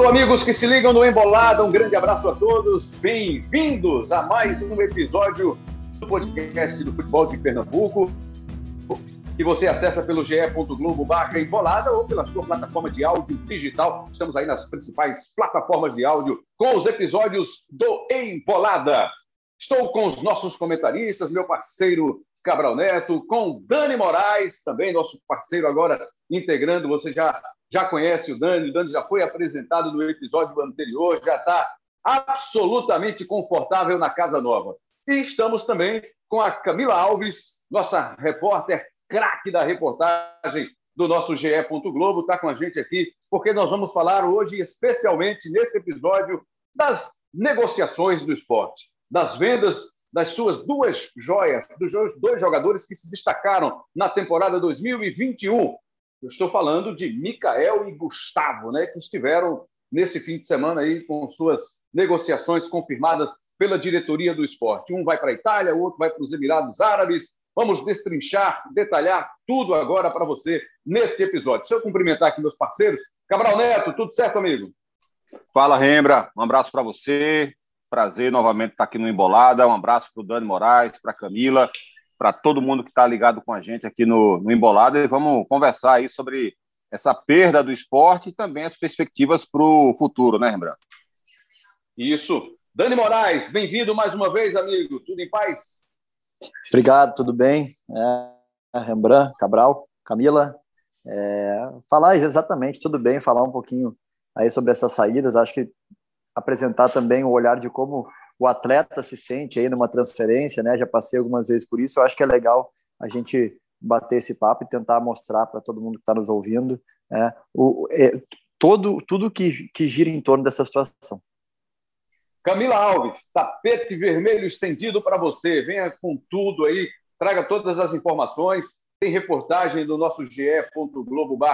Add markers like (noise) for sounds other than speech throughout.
Alô, amigos que se ligam no Embolada, um grande abraço a todos. Bem-vindos a mais um episódio do podcast do Futebol de Pernambuco, que você acessa pelo ge.globo barra embolada ou pela sua plataforma de áudio digital. Estamos aí nas principais plataformas de áudio com os episódios do Embolada. Estou com os nossos comentaristas, meu parceiro Cabral Neto, com Dani Moraes, também nosso parceiro agora integrando, você já, já conhece o Dani, o Dani já foi apresentado no episódio anterior, já está absolutamente confortável na casa nova. E estamos também com a Camila Alves, nossa repórter craque da reportagem do nosso GE. Globo, está com a gente aqui, porque nós vamos falar hoje, especialmente nesse episódio, das negociações do esporte, das vendas das suas duas joias, dos dois jogadores que se destacaram na temporada 2021. Eu estou falando de Mikael e Gustavo, né, que estiveram nesse fim de semana aí com suas negociações confirmadas pela diretoria do esporte. Um vai para a Itália, o outro vai para os Emirados Árabes. Vamos destrinchar, detalhar tudo agora para você neste episódio. Deixa eu cumprimentar aqui meus parceiros. Cabral Neto, tudo certo, amigo? Fala, Rembra. Um abraço para você. Prazer novamente estar aqui no Embolada. Um abraço para o Dani Moraes, para Camila, para todo mundo que está ligado com a gente aqui no, no Embolada. E vamos conversar aí sobre essa perda do esporte e também as perspectivas para o futuro, né, Rembrandt? Isso. Dani Moraes, bem-vindo mais uma vez, amigo. Tudo em paz? Obrigado, tudo bem? É, Rembrandt, Cabral, Camila. É, falar exatamente, tudo bem, falar um pouquinho aí sobre essas saídas. Acho que apresentar também o olhar de como o atleta se sente aí numa transferência, né? Já passei algumas vezes por isso. Eu acho que é legal a gente bater esse papo e tentar mostrar para todo mundo que está nos ouvindo é, o, é, todo tudo que, que gira em torno dessa situação. Camila Alves, tapete vermelho estendido para você. Venha com tudo aí, traga todas as informações. Tem reportagem do nosso ge.globo.br,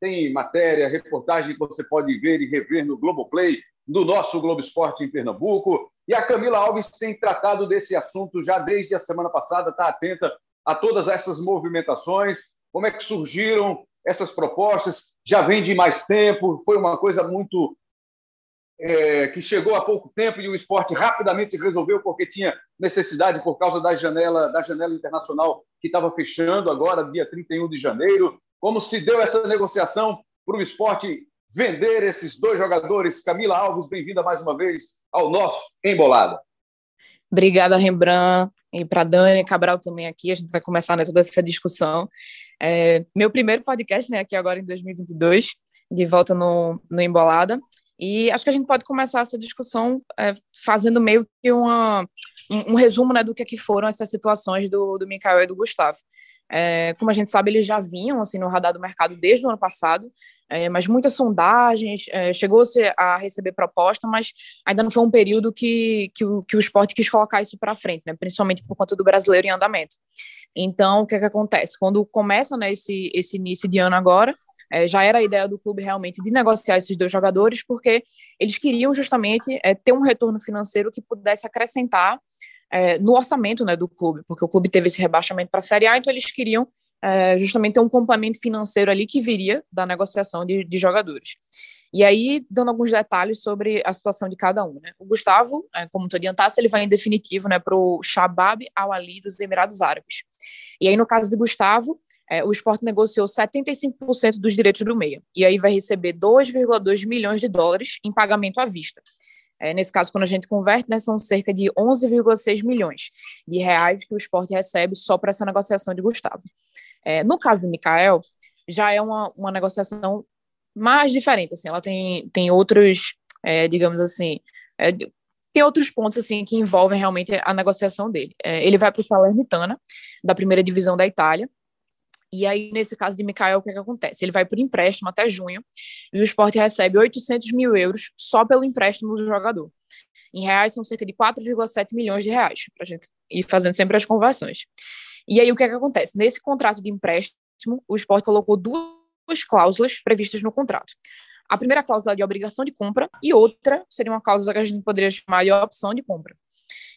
tem matéria, reportagem que você pode ver e rever no Globoplay, do nosso Globo Esporte em Pernambuco. E a Camila Alves tem tratado desse assunto já desde a semana passada, está atenta a todas essas movimentações, como é que surgiram essas propostas, já vem de mais tempo, foi uma coisa muito é, que chegou há pouco tempo e o esporte rapidamente resolveu porque tinha necessidade por causa da janela da janela internacional que estava fechando agora, dia 31 de janeiro. Como se deu essa negociação para o esporte vender esses dois jogadores? Camila Alves, bem-vinda mais uma vez ao nosso Embolada. Obrigada, Rembrandt, e para Dani Cabral também aqui. A gente vai começar né, toda essa discussão. É, meu primeiro podcast, né, aqui agora em 2022, de volta no, no Embolada. E acho que a gente pode começar essa discussão é, fazendo meio que uma, um, um, resumo né, do que, é que foram essas situações do, do Mikael e do Gustavo. É, como a gente sabe, eles já vinham assim, no radar do mercado desde o ano passado, é, mas muitas sondagens, é, chegou-se a receber proposta, mas ainda não foi um período que, que, o, que o esporte quis colocar isso para frente, né, principalmente por conta do brasileiro em andamento. Então, o que, é que acontece? Quando começa né, esse, esse início de ano agora, é, já era a ideia do clube realmente de negociar esses dois jogadores, porque eles queriam justamente é, ter um retorno financeiro que pudesse acrescentar é, no orçamento né, do clube, porque o clube teve esse rebaixamento para a Série A, então eles queriam é, justamente ter um complemento financeiro ali que viria da negociação de, de jogadores. E aí, dando alguns detalhes sobre a situação de cada um. Né? O Gustavo, é, como tu adiantasse, ele vai em definitivo né, para o Shabab Al-Ali dos Emirados Árabes. E aí, no caso de Gustavo, é, o esporte negociou 75% dos direitos do meia. E aí vai receber 2,2 milhões de dólares em pagamento à vista. É, nesse caso, quando a gente converte, né, são cerca de 11,6 milhões de reais que o esporte recebe só para essa negociação de Gustavo. É, no caso do Mikael, já é uma, uma negociação mais diferente. Assim, ela tem, tem outros, é, digamos assim, é, tem outros pontos assim que envolvem realmente a negociação dele. É, ele vai para o Salernitana, da primeira divisão da Itália, e aí, nesse caso de Mikael, o que, é que acontece? Ele vai por empréstimo até junho e o esporte recebe 800 mil euros só pelo empréstimo do jogador. Em reais, são cerca de 4,7 milhões de reais, para a gente ir fazendo sempre as conversões. E aí, o que, é que acontece? Nesse contrato de empréstimo, o esporte colocou duas cláusulas previstas no contrato. A primeira cláusula de obrigação de compra e outra seria uma cláusula que a gente poderia chamar de opção de compra.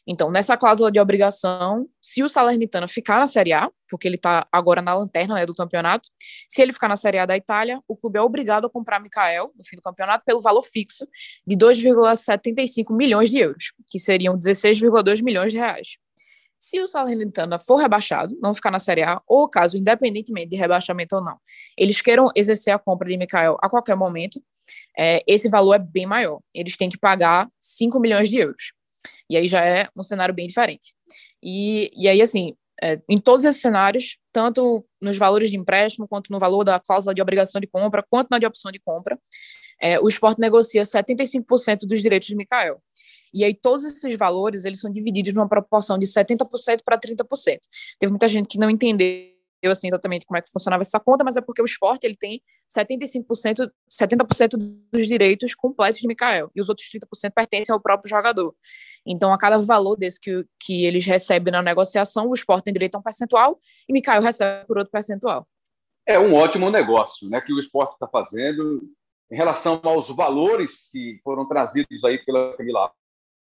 Então, nessa cláusula de obrigação, se o Salernitana ficar na Série A, porque ele está agora na lanterna né, do campeonato, se ele ficar na Série A da Itália, o clube é obrigado a comprar Mikael no fim do campeonato pelo valor fixo de 2,75 milhões de euros, que seriam 16,2 milhões de reais. Se o Salernitana for rebaixado, não ficar na Série A, ou caso, independentemente de rebaixamento ou não, eles queiram exercer a compra de Mikael a qualquer momento, é, esse valor é bem maior. Eles têm que pagar 5 milhões de euros. E aí já é um cenário bem diferente. E, e aí, assim, é, em todos esses cenários, tanto nos valores de empréstimo, quanto no valor da cláusula de obrigação de compra, quanto na de opção de compra, é, o esporte negocia 75% dos direitos de Mikael. E aí todos esses valores, eles são divididos numa proporção de 70% para 30%. Teve muita gente que não entendeu assim exatamente como é que funcionava essa conta, mas é porque o esporte ele tem 75%, 70% dos direitos completos de Mikael, e os outros 30% pertencem ao próprio jogador. Então, a cada valor desse que, que eles recebem na negociação, o esporte tem direito a um percentual e Mikael recebe por outro percentual. É um ótimo negócio né, que o esporte está fazendo em relação aos valores que foram trazidos aí pela Camila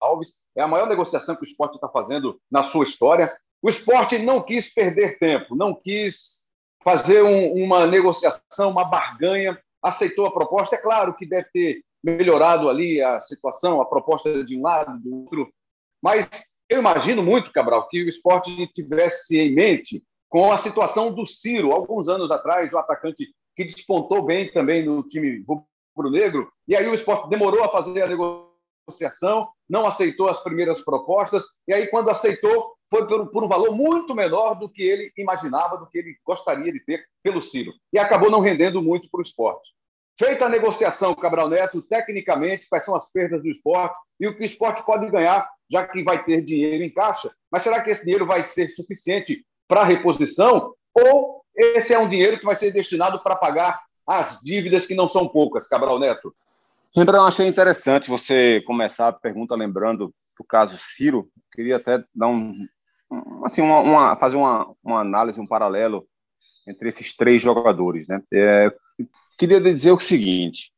Alves. É a maior negociação que o esporte está fazendo na sua história. O esporte não quis perder tempo, não quis fazer um, uma negociação, uma barganha, aceitou a proposta. É claro que deve ter melhorado ali a situação, a proposta de um lado, do outro, mas eu imagino muito, Cabral, que o esporte tivesse em mente com a situação do Ciro, alguns anos atrás, o atacante que despontou bem também no time rubro-negro, e aí o esporte demorou a fazer a negociação, não aceitou as primeiras propostas, e aí, quando aceitou, foi por, por, um valor muito menor do que ele imaginava, do que ele gostaria de ter pelo Ciro. E acabou não rendendo muito para o esporte. Feita a negociação, Cabral Neto, tecnicamente, quais são as perdas do esporte e o que o esporte pode ganhar, já que vai ter dinheiro em caixa. Mas será que esse dinheiro vai ser suficiente para reposição? Ou esse é um dinheiro que vai ser destinado para pagar as dívidas que não são poucas, Cabral Neto? Lembrando, achei interessante você começar a pergunta lembrando do caso Ciro. Queria até dar um, assim, uma, uma, fazer uma, uma análise, um paralelo entre esses três jogadores. Né? É, queria dizer o seguinte: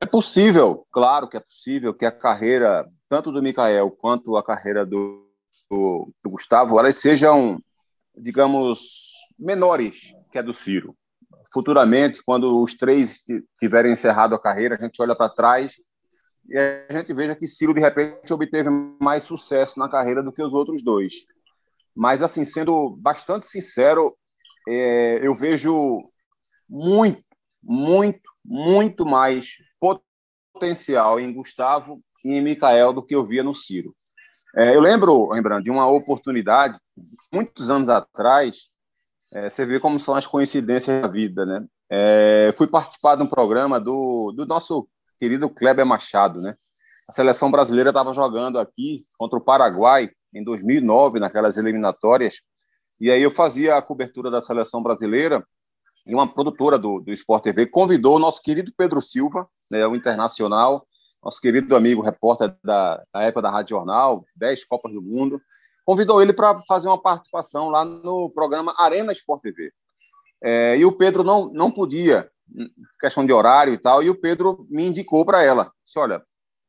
é possível, claro que é possível, que a carreira, tanto do Mikael quanto a carreira do, do, do Gustavo, elas sejam, digamos, menores que a do Ciro. Futuramente, quando os três tiverem encerrado a carreira, a gente olha para trás e a gente veja que Ciro, de repente, obteve mais sucesso na carreira do que os outros dois. Mas, assim, sendo bastante sincero, é, eu vejo muito, muito, muito mais potencial em Gustavo e em Mikael do que eu via no Ciro. É, eu lembro, lembrando, de uma oportunidade, muitos anos atrás, é, você vê como são as coincidências da vida, né? É, fui participar de um programa do, do nosso querido Kleber Machado, né? A seleção brasileira estava jogando aqui contra o Paraguai em 2009, naquelas eliminatórias, e aí eu fazia a cobertura da seleção brasileira e uma produtora do, do Sport TV convidou o nosso querido Pedro Silva, né, o internacional, nosso querido amigo repórter da, da época da Rádio Jornal, 10 Copas do Mundo, convidou ele para fazer uma participação lá no programa Arena Sport TV. É, e o Pedro não, não podia, questão de horário e tal, e o Pedro me indicou para ela. Disse, olha,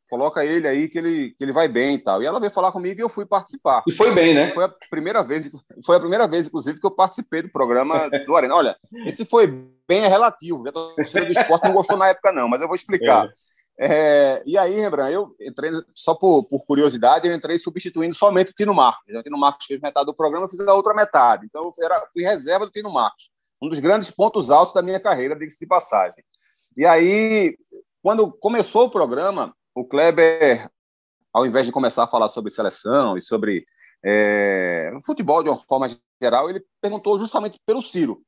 coloca ele aí que ele, que ele vai bem e tal. E ela veio falar comigo e eu fui participar. E foi bem, né? Foi a primeira vez, foi a primeira vez, inclusive, que eu participei do programa do Arena. Olha, esse foi bem relativo. A torcida do esporte não gostou na época, não, mas eu vou explicar. É. É, e aí, Rembrandt, eu entrei, só por, por, curiosidade, eu entrei substituindo somente o Tino Marcos. O Tino Marcos fez metade do programa, eu fiz a outra metade. Então, eu era, fui reserva do Tino Marcos. Um dos grandes pontos altos da minha carreira, diga-se de passagem. E aí, quando começou o programa, o Kleber, ao invés de começar a falar sobre seleção e sobre é, futebol de uma forma geral, ele perguntou justamente pelo Ciro.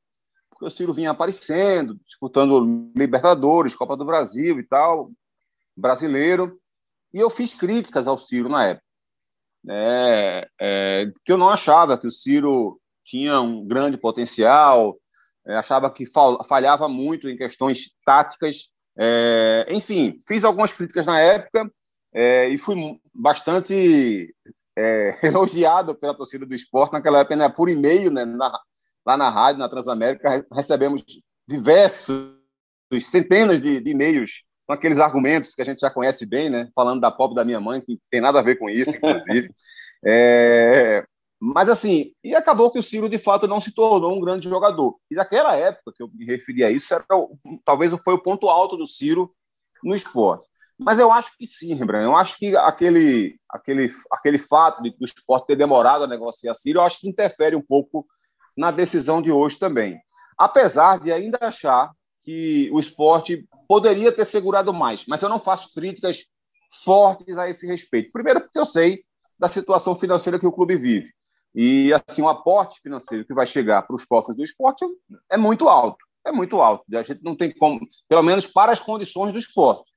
Porque o Ciro vinha aparecendo, disputando Libertadores, Copa do Brasil e tal, brasileiro. E eu fiz críticas ao Ciro na época. É, é, que eu não achava que o Ciro tinha um grande potencial, é, achava que falhava muito em questões táticas é, enfim, fiz algumas críticas na época é, e fui bastante é, (laughs) elogiado pela torcida do esporte. Naquela época, né, por e-mail, né, na, lá na rádio, na Transamérica, recebemos diversos, centenas de, de e-mails com aqueles argumentos que a gente já conhece bem, né, falando da pobre da minha mãe, que tem nada a ver com isso, inclusive. (laughs) É, mas assim, e acabou que o Ciro de fato não se tornou um grande jogador. E naquela época que eu me referi a isso, era, talvez foi o ponto alto do Ciro no esporte. Mas eu acho que sim, Rembrandt. Eu acho que aquele, aquele, aquele fato de, do esporte ter demorado a negociar Ciro, eu acho que interfere um pouco na decisão de hoje também. Apesar de ainda achar que o esporte poderia ter segurado mais, mas eu não faço críticas fortes a esse respeito. Primeiro, porque eu sei da situação financeira que o clube vive. E assim, o aporte financeiro que vai chegar para os cofres do esporte é muito alto. É muito alto. A gente não tem como, pelo menos para as condições do esporte.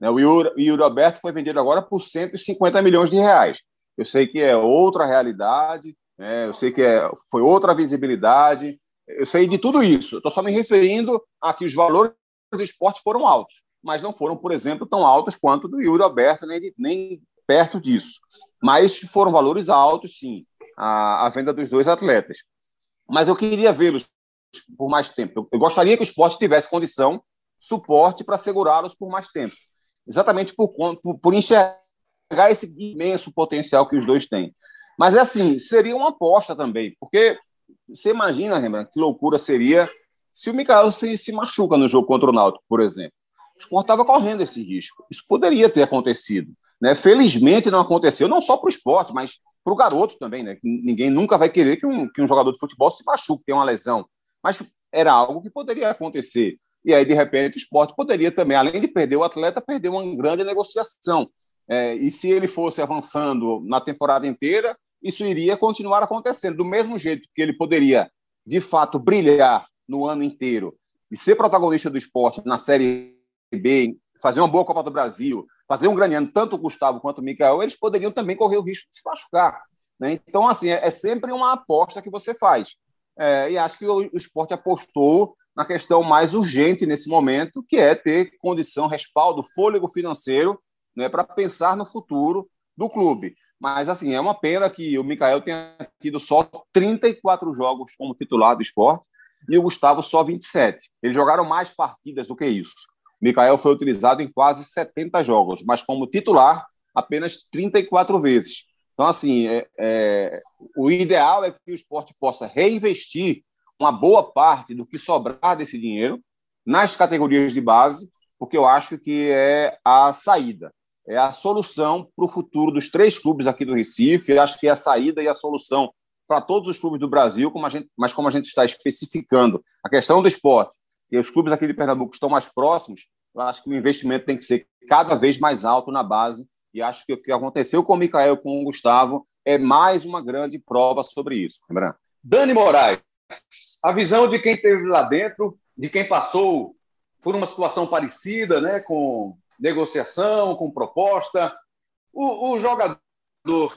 Né, o Yuri Alberto foi vendido agora por 150 milhões de reais. Eu sei que é outra realidade, né? eu sei que é, foi outra visibilidade, eu sei de tudo isso. Estou só me referindo a que os valores do esporte foram altos, mas não foram, por exemplo, tão altos quanto do Yuri Alberto, nem, nem perto disso. Mas foram valores altos, sim, a, a venda dos dois atletas. Mas eu queria vê-los por mais tempo. Eu, eu gostaria que o esporte tivesse condição, suporte para segurá-los por mais tempo exatamente por, por, por enxergar esse imenso potencial que os dois têm. Mas é assim, seria uma aposta também, porque você imagina, Rembrandt, que loucura seria se o Mikael se, se machuca no jogo contra o Náutico, por exemplo. O esporte estava correndo esse risco. Isso poderia ter acontecido. Né? Felizmente não aconteceu, não só para o esporte, mas para o garoto também. Né? Ninguém nunca vai querer que um, que um jogador de futebol se machuque, tenha uma lesão. Mas era algo que poderia acontecer. E aí, de repente, o esporte poderia também, além de perder o atleta, perder uma grande negociação. É, e se ele fosse avançando na temporada inteira, isso iria continuar acontecendo. Do mesmo jeito que ele poderia, de fato, brilhar no ano inteiro e ser protagonista do esporte na Série B, fazer uma boa Copa do Brasil, fazer um grande ano, tanto o Gustavo quanto o Mikael, eles poderiam também correr o risco de se machucar. Né? Então, assim, é, é, sempre uma aposta que você faz. É, e acho que o, o esporte apostou na questão mais urgente nesse momento, que é ter condição, respaldo, fôlego financeiro né, para pensar no futuro do clube. Mas, assim, é uma pena que o Mikael tenha tido só 34 jogos como titular do esporte e o Gustavo só 27. Eles jogaram mais partidas do que isso. Mikael foi utilizado em quase 70 jogos, mas como titular, apenas 34 vezes. Então, assim, é, é, o ideal é que o esporte possa reinvestir uma boa parte do que sobrar desse dinheiro nas categorias de base, porque eu acho que é a saída, é a solução para o futuro dos três clubes aqui do Recife. Eu acho que é a saída e a solução para todos os clubes do Brasil, como a gente, mas como a gente está especificando a questão do esporte e os clubes aqui de Pernambuco estão mais próximos, eu acho que o investimento tem que ser cada vez mais alto na base. E acho que o que aconteceu com o Mikael e com o Gustavo é mais uma grande prova sobre isso. Lembrando. Dani Moraes, a visão de quem esteve lá dentro, de quem passou por uma situação parecida, né, com negociação, com proposta. O, o jogador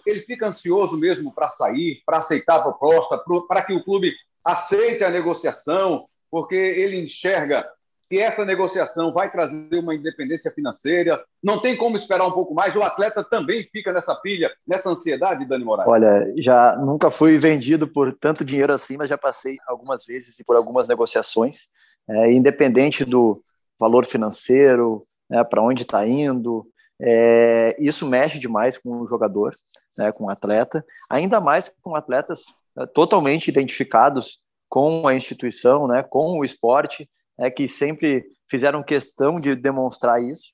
ele fica ansioso mesmo para sair, para aceitar a proposta, para que o clube aceite a negociação, porque ele enxerga que essa negociação vai trazer uma independência financeira. Não tem como esperar um pouco mais. O atleta também fica nessa pilha, nessa ansiedade, Dani Moraes. Olha, já nunca fui vendido por tanto dinheiro assim, mas já passei algumas vezes e por algumas negociações. É, independente do valor financeiro, né, para onde está indo, é, isso mexe demais com o jogador, né, com o atleta, ainda mais com atletas é, totalmente identificados com a instituição, né, com o esporte, é, que sempre fizeram questão de demonstrar isso.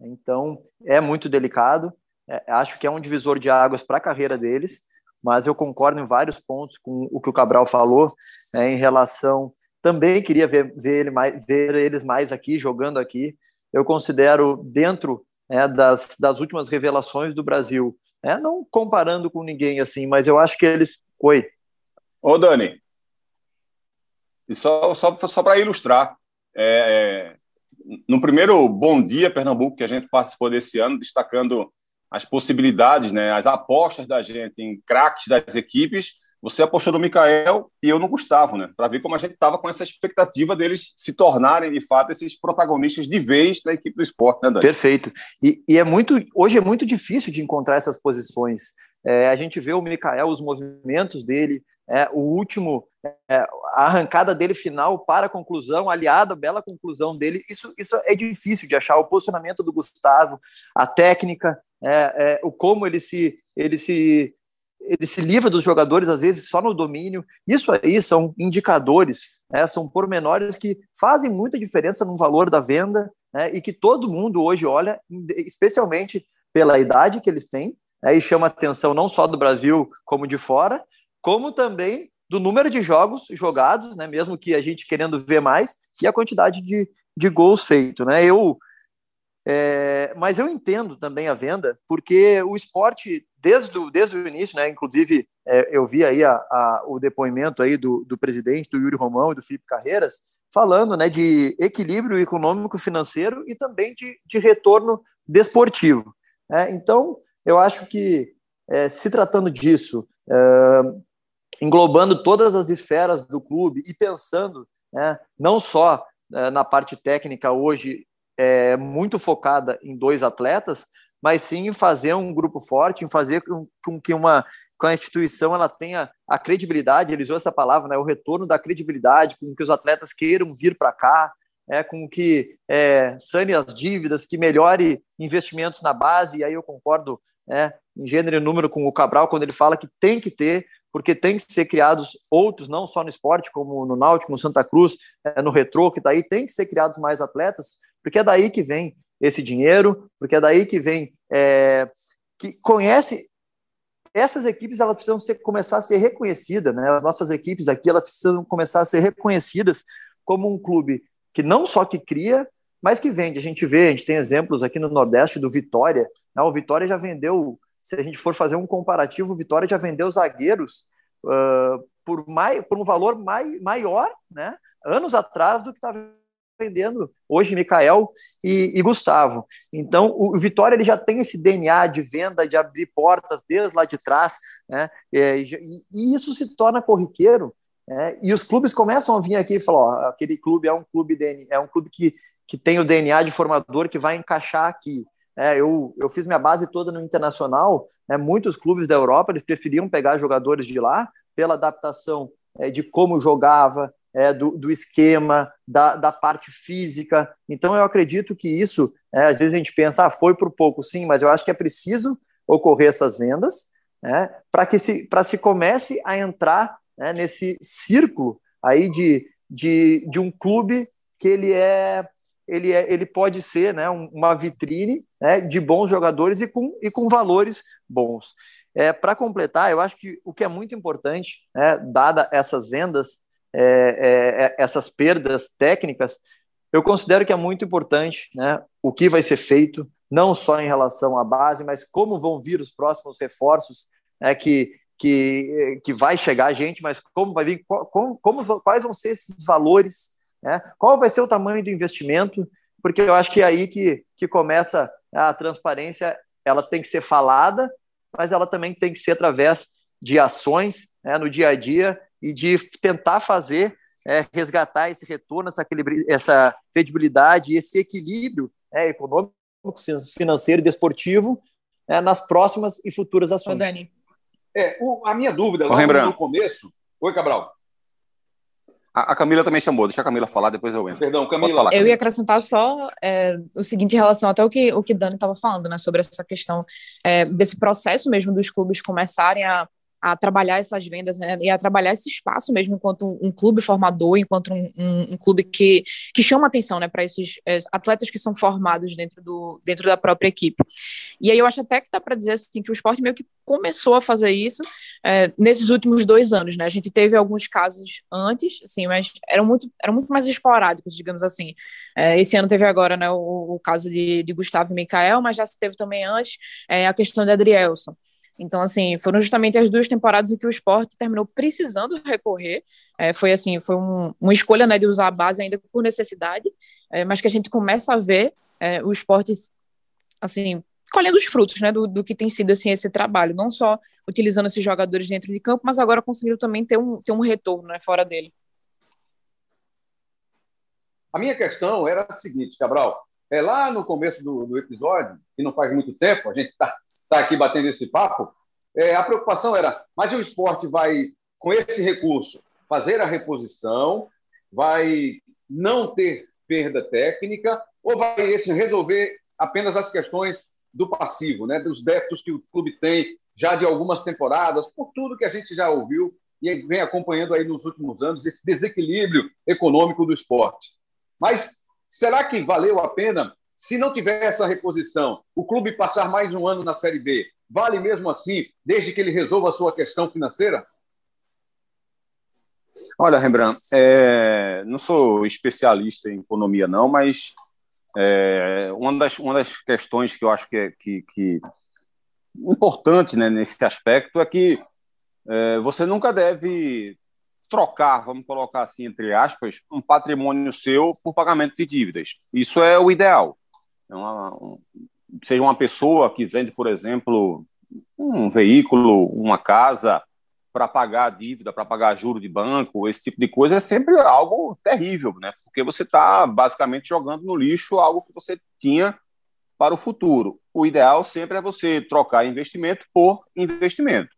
Então, é muito delicado. É, acho que é um divisor de águas para a carreira deles, mas eu concordo em vários pontos com o que o Cabral falou é, em relação. Também queria ver, ver, ele mais, ver eles mais aqui, jogando aqui. Eu considero, dentro é, das, das últimas revelações do Brasil, é, não comparando com ninguém assim, mas eu acho que eles. Oi. Ô, Dani, e só, só, só para ilustrar, é, é, no primeiro Bom Dia Pernambuco que a gente participou desse ano, destacando as possibilidades, né, as apostas da gente em craques das equipes, você apostou no Mikael e eu no Gustavo, né? Para ver como a gente estava com essa expectativa deles se tornarem, de fato, esses protagonistas de vez da equipe do esporte, né? Perfeito. E, e, é muito, hoje é muito difícil de encontrar essas posições. É, a gente vê o Mikael, os movimentos dele, é, o último, é, a arrancada dele final para a conclusão, aliada à bela conclusão dele, isso, isso é difícil de achar. O posicionamento do Gustavo, a técnica, é, é, o como ele se, ele se ele se livra dos jogadores, às vezes, só no domínio. Isso aí são indicadores, né, são pormenores que fazem muita diferença no valor da venda né, e que todo mundo hoje olha, especialmente pela idade que eles têm, né, e chama atenção não só do Brasil como de fora, como também do número de jogos jogados, né, mesmo que a gente querendo ver mais, e a quantidade de, de gols feitos. Né? Eu, é, mas eu entendo também a venda, porque o esporte, desde o, desde o início, né, inclusive é, eu vi aí a, a, o depoimento aí do, do presidente, do Yuri Romão e do Felipe Carreiras, falando né, de equilíbrio econômico financeiro e também de, de retorno desportivo. Né? Então, eu acho que, é, se tratando disso, é, englobando todas as esferas do clube e pensando né, não só é, na parte técnica hoje é, muito focada em dois atletas, mas sim em fazer um grupo forte, em fazer com, com que uma com a instituição ela tenha a credibilidade, ele usou essa palavra, né, o retorno da credibilidade, com que os atletas queiram vir para cá, é, com que é, sane as dívidas, que melhore investimentos na base, e aí eu concordo é, em gênero e número com o Cabral, quando ele fala que tem que ter, porque tem que ser criados outros, não só no esporte, como no Náutico, no Santa Cruz, é, no Retrô, que está aí, tem que ser criados mais atletas, porque é daí que vem esse dinheiro, porque é daí que vem é, que conhece essas equipes elas precisam ser, começar a ser reconhecidas, né? As nossas equipes aqui elas precisam começar a ser reconhecidas como um clube que não só que cria, mas que vende. A gente vê, a gente tem exemplos aqui no Nordeste do Vitória. Né? O Vitória já vendeu, se a gente for fazer um comparativo, o Vitória já vendeu zagueiros uh, por, mais, por um valor mai, maior, né? Anos atrás do que está vendendo hoje Mikael e, e, Gustavo. Então, o Vitória ele já tem esse DNA de venda, de abrir portas desde lá de trás, né? E, e isso se torna corriqueiro. Né? E os clubes começam a vir aqui e falar: ó, aquele clube é um clube é um clube que, que tem o DNA de formador que vai encaixar aqui. É, eu, eu fiz minha base toda no internacional. Né? Muitos clubes da Europa eles preferiam pegar jogadores de lá pela adaptação é, de como jogava, é, do, do, esquema, da, da, parte física. Então, eu acredito que isso, é, às vezes a gente pensa, ah, foi por pouco, sim, mas eu acho que é preciso ocorrer essas vendas né, para que se, se comece a entrar né, nesse círculo aí de, de, de um clube que ele é ele, é, ele pode ser né, uma vitrine né, de bons jogadores e com, e com valores bons. É, Para completar, eu acho que o que é muito importante, né, dada essas vendas, é, é, é, essas perdas técnicas, eu considero que é muito importante né, o que vai ser feito, não só em relação à base, mas como vão vir os próximos reforços, né, que, que, que vai chegar a gente, mas como vai vir, como, como, quais vão ser esses valores, né, qual vai ser o tamanho do investimento, porque eu acho que é aí que, que começa a transparência, ela tem que ser falada, mas ela também tem que ser através de ações né, no dia a dia e de tentar fazer, é, resgatar esse retorno, essa, essa credibilidade, esse equilíbrio é, econômico, financeiro e desportivo é, nas próximas e futuras ações. Ô, Dani. É, o, a minha dúvida, lá no começo... Oi, Cabral. A, Camila também chamou, deixa a Camila falar, depois eu entro. Perdão, Camila. Falar, eu ia acrescentar só é, o seguinte em relação até o que o que Dani estava falando, né, sobre essa questão é, desse processo mesmo dos clubes começarem a a trabalhar essas vendas né, e a trabalhar esse espaço mesmo enquanto um, clube formador, enquanto um, um, um, clube que, que chama atenção né, para esses é, atletas que são formados dentro, do, dentro da própria equipe. E aí eu acho até que dá para dizer assim, que o esporte meio que começou a fazer isso é, nesses últimos dois anos. Né? A gente teve alguns casos antes, assim, mas eram muito, eram muito mais esporádicos, digamos assim. É, esse ano teve agora né, o, o caso de, de Gustavo e Mikael, mas já teve também antes a questão de Adrielson. Então, assim, foram justamente as duas temporadas em que o esporte terminou precisando recorrer. É, foi assim, foi um, uma escolha né, de usar a base ainda por necessidade, é, mas que a gente começa a ver é, o esporte, assim, colhendo os frutos né, do, do, que tem sido assim, esse trabalho, não só utilizando esses jogadores dentro de campo, mas agora conseguindo também ter um, ter um retorno né, fora dele. A minha questão era a seguinte, Cabral. É, lá no começo do, do episódio, que não faz muito tempo, a gente está está aqui batendo esse papo, é, a preocupação era, mas o esporte vai, com esse recurso, fazer a reposição, vai não ter perda técnica, ou vai esse, resolver apenas as questões do passivo, né, dos débitos que o clube tem já de algumas temporadas, por tudo que a gente já ouviu e vem acompanhando aí nos últimos anos esse desequilíbrio econômico do esporte. Mas será que valeu a pena, se não tiver essa reposição, o clube passar mais um ano na Série B? Vale mesmo assim, desde que ele resolva a sua questão financeira? Olha, Rembrandt, é, não sou especialista em economia, não, mas é, uma, das, uma das questões que eu acho que é que, que importante né, nesse aspecto é que é, você nunca deve trocar, vamos colocar assim, entre aspas, um patrimônio seu por pagamento de dívidas. Isso é o ideal. É uma, um, seja uma pessoa que vende, por exemplo, um veículo, uma casa, para pagar dívida, para pagar juro de banco, esse tipo de coisa é sempre algo terrível, né? Porque você está basicamente jogando no lixo algo que você tinha para o futuro. O ideal sempre é você trocar investimento por investimento.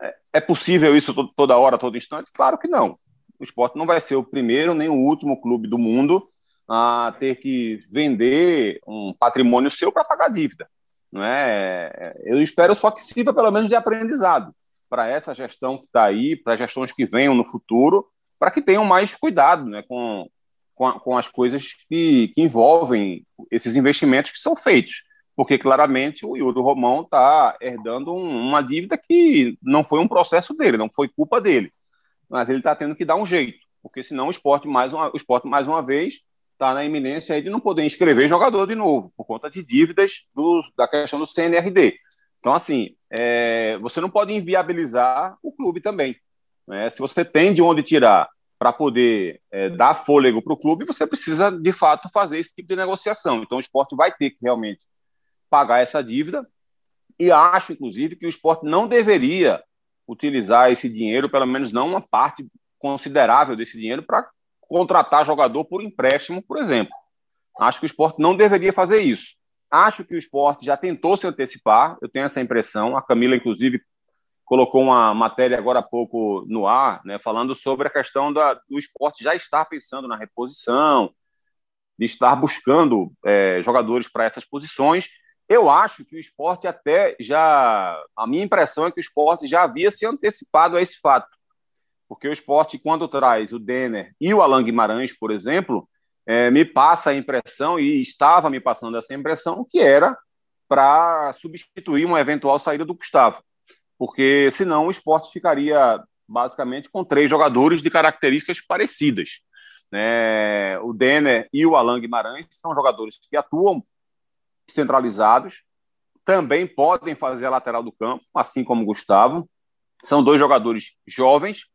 É, é possível isso toda hora, todo instante? Claro que não. O esporte não vai ser o primeiro nem o último clube do mundo a ter que vender um patrimônio seu para pagar dívida. Não é? Eu espero só que sirva pelo menos de aprendizado para essa gestão que está aí, para gestões que venham no futuro, para que tenham mais cuidado né, com, com, a, com as coisas que, que, envolvem esses investimentos que são feitos. Porque claramente o Yuri Romão está herdando um, uma dívida que não foi um processo dele, não foi culpa dele. Mas ele está tendo que dar um jeito, porque senão o esporte, mais uma, o esporte, mais uma vez, está na iminência de não poder inscrever jogador de novo, por conta de dívidas do, da questão do CNRD. Então, assim, é, você não pode inviabilizar o clube também. Né? Se você tem de onde tirar para poder é, dar fôlego para o clube, você precisa, de fato, fazer esse tipo de negociação. Então, o esporte vai ter que realmente pagar essa dívida. E acho, inclusive, que o esporte não deveria utilizar esse dinheiro, pelo menos não uma parte considerável desse dinheiro, para contratar jogador por empréstimo, por exemplo. Acho que o esporte não deveria fazer isso. Acho que o esporte já tentou se antecipar, eu tenho essa impressão. A Camila, inclusive, colocou uma matéria agora há pouco no ar, né, falando sobre a questão da, do esporte já estar pensando na reposição, de estar buscando é, jogadores para essas posições. Eu acho que o esporte até já. A minha impressão é que o esporte já havia se antecipado a esse fato. Porque o esporte, quando traz o Denner e o Alan Guimarães, por exemplo, é, me passa a impressão, e estava me passando essa impressão, que era para substituir uma eventual saída do Gustavo. Porque senão o esporte ficaria basicamente com três jogadores de características parecidas. É, o Denner e o Alan Guimarães são jogadores que atuam centralizados, também podem fazer a lateral do campo, assim como o Gustavo. São dois jogadores jovens,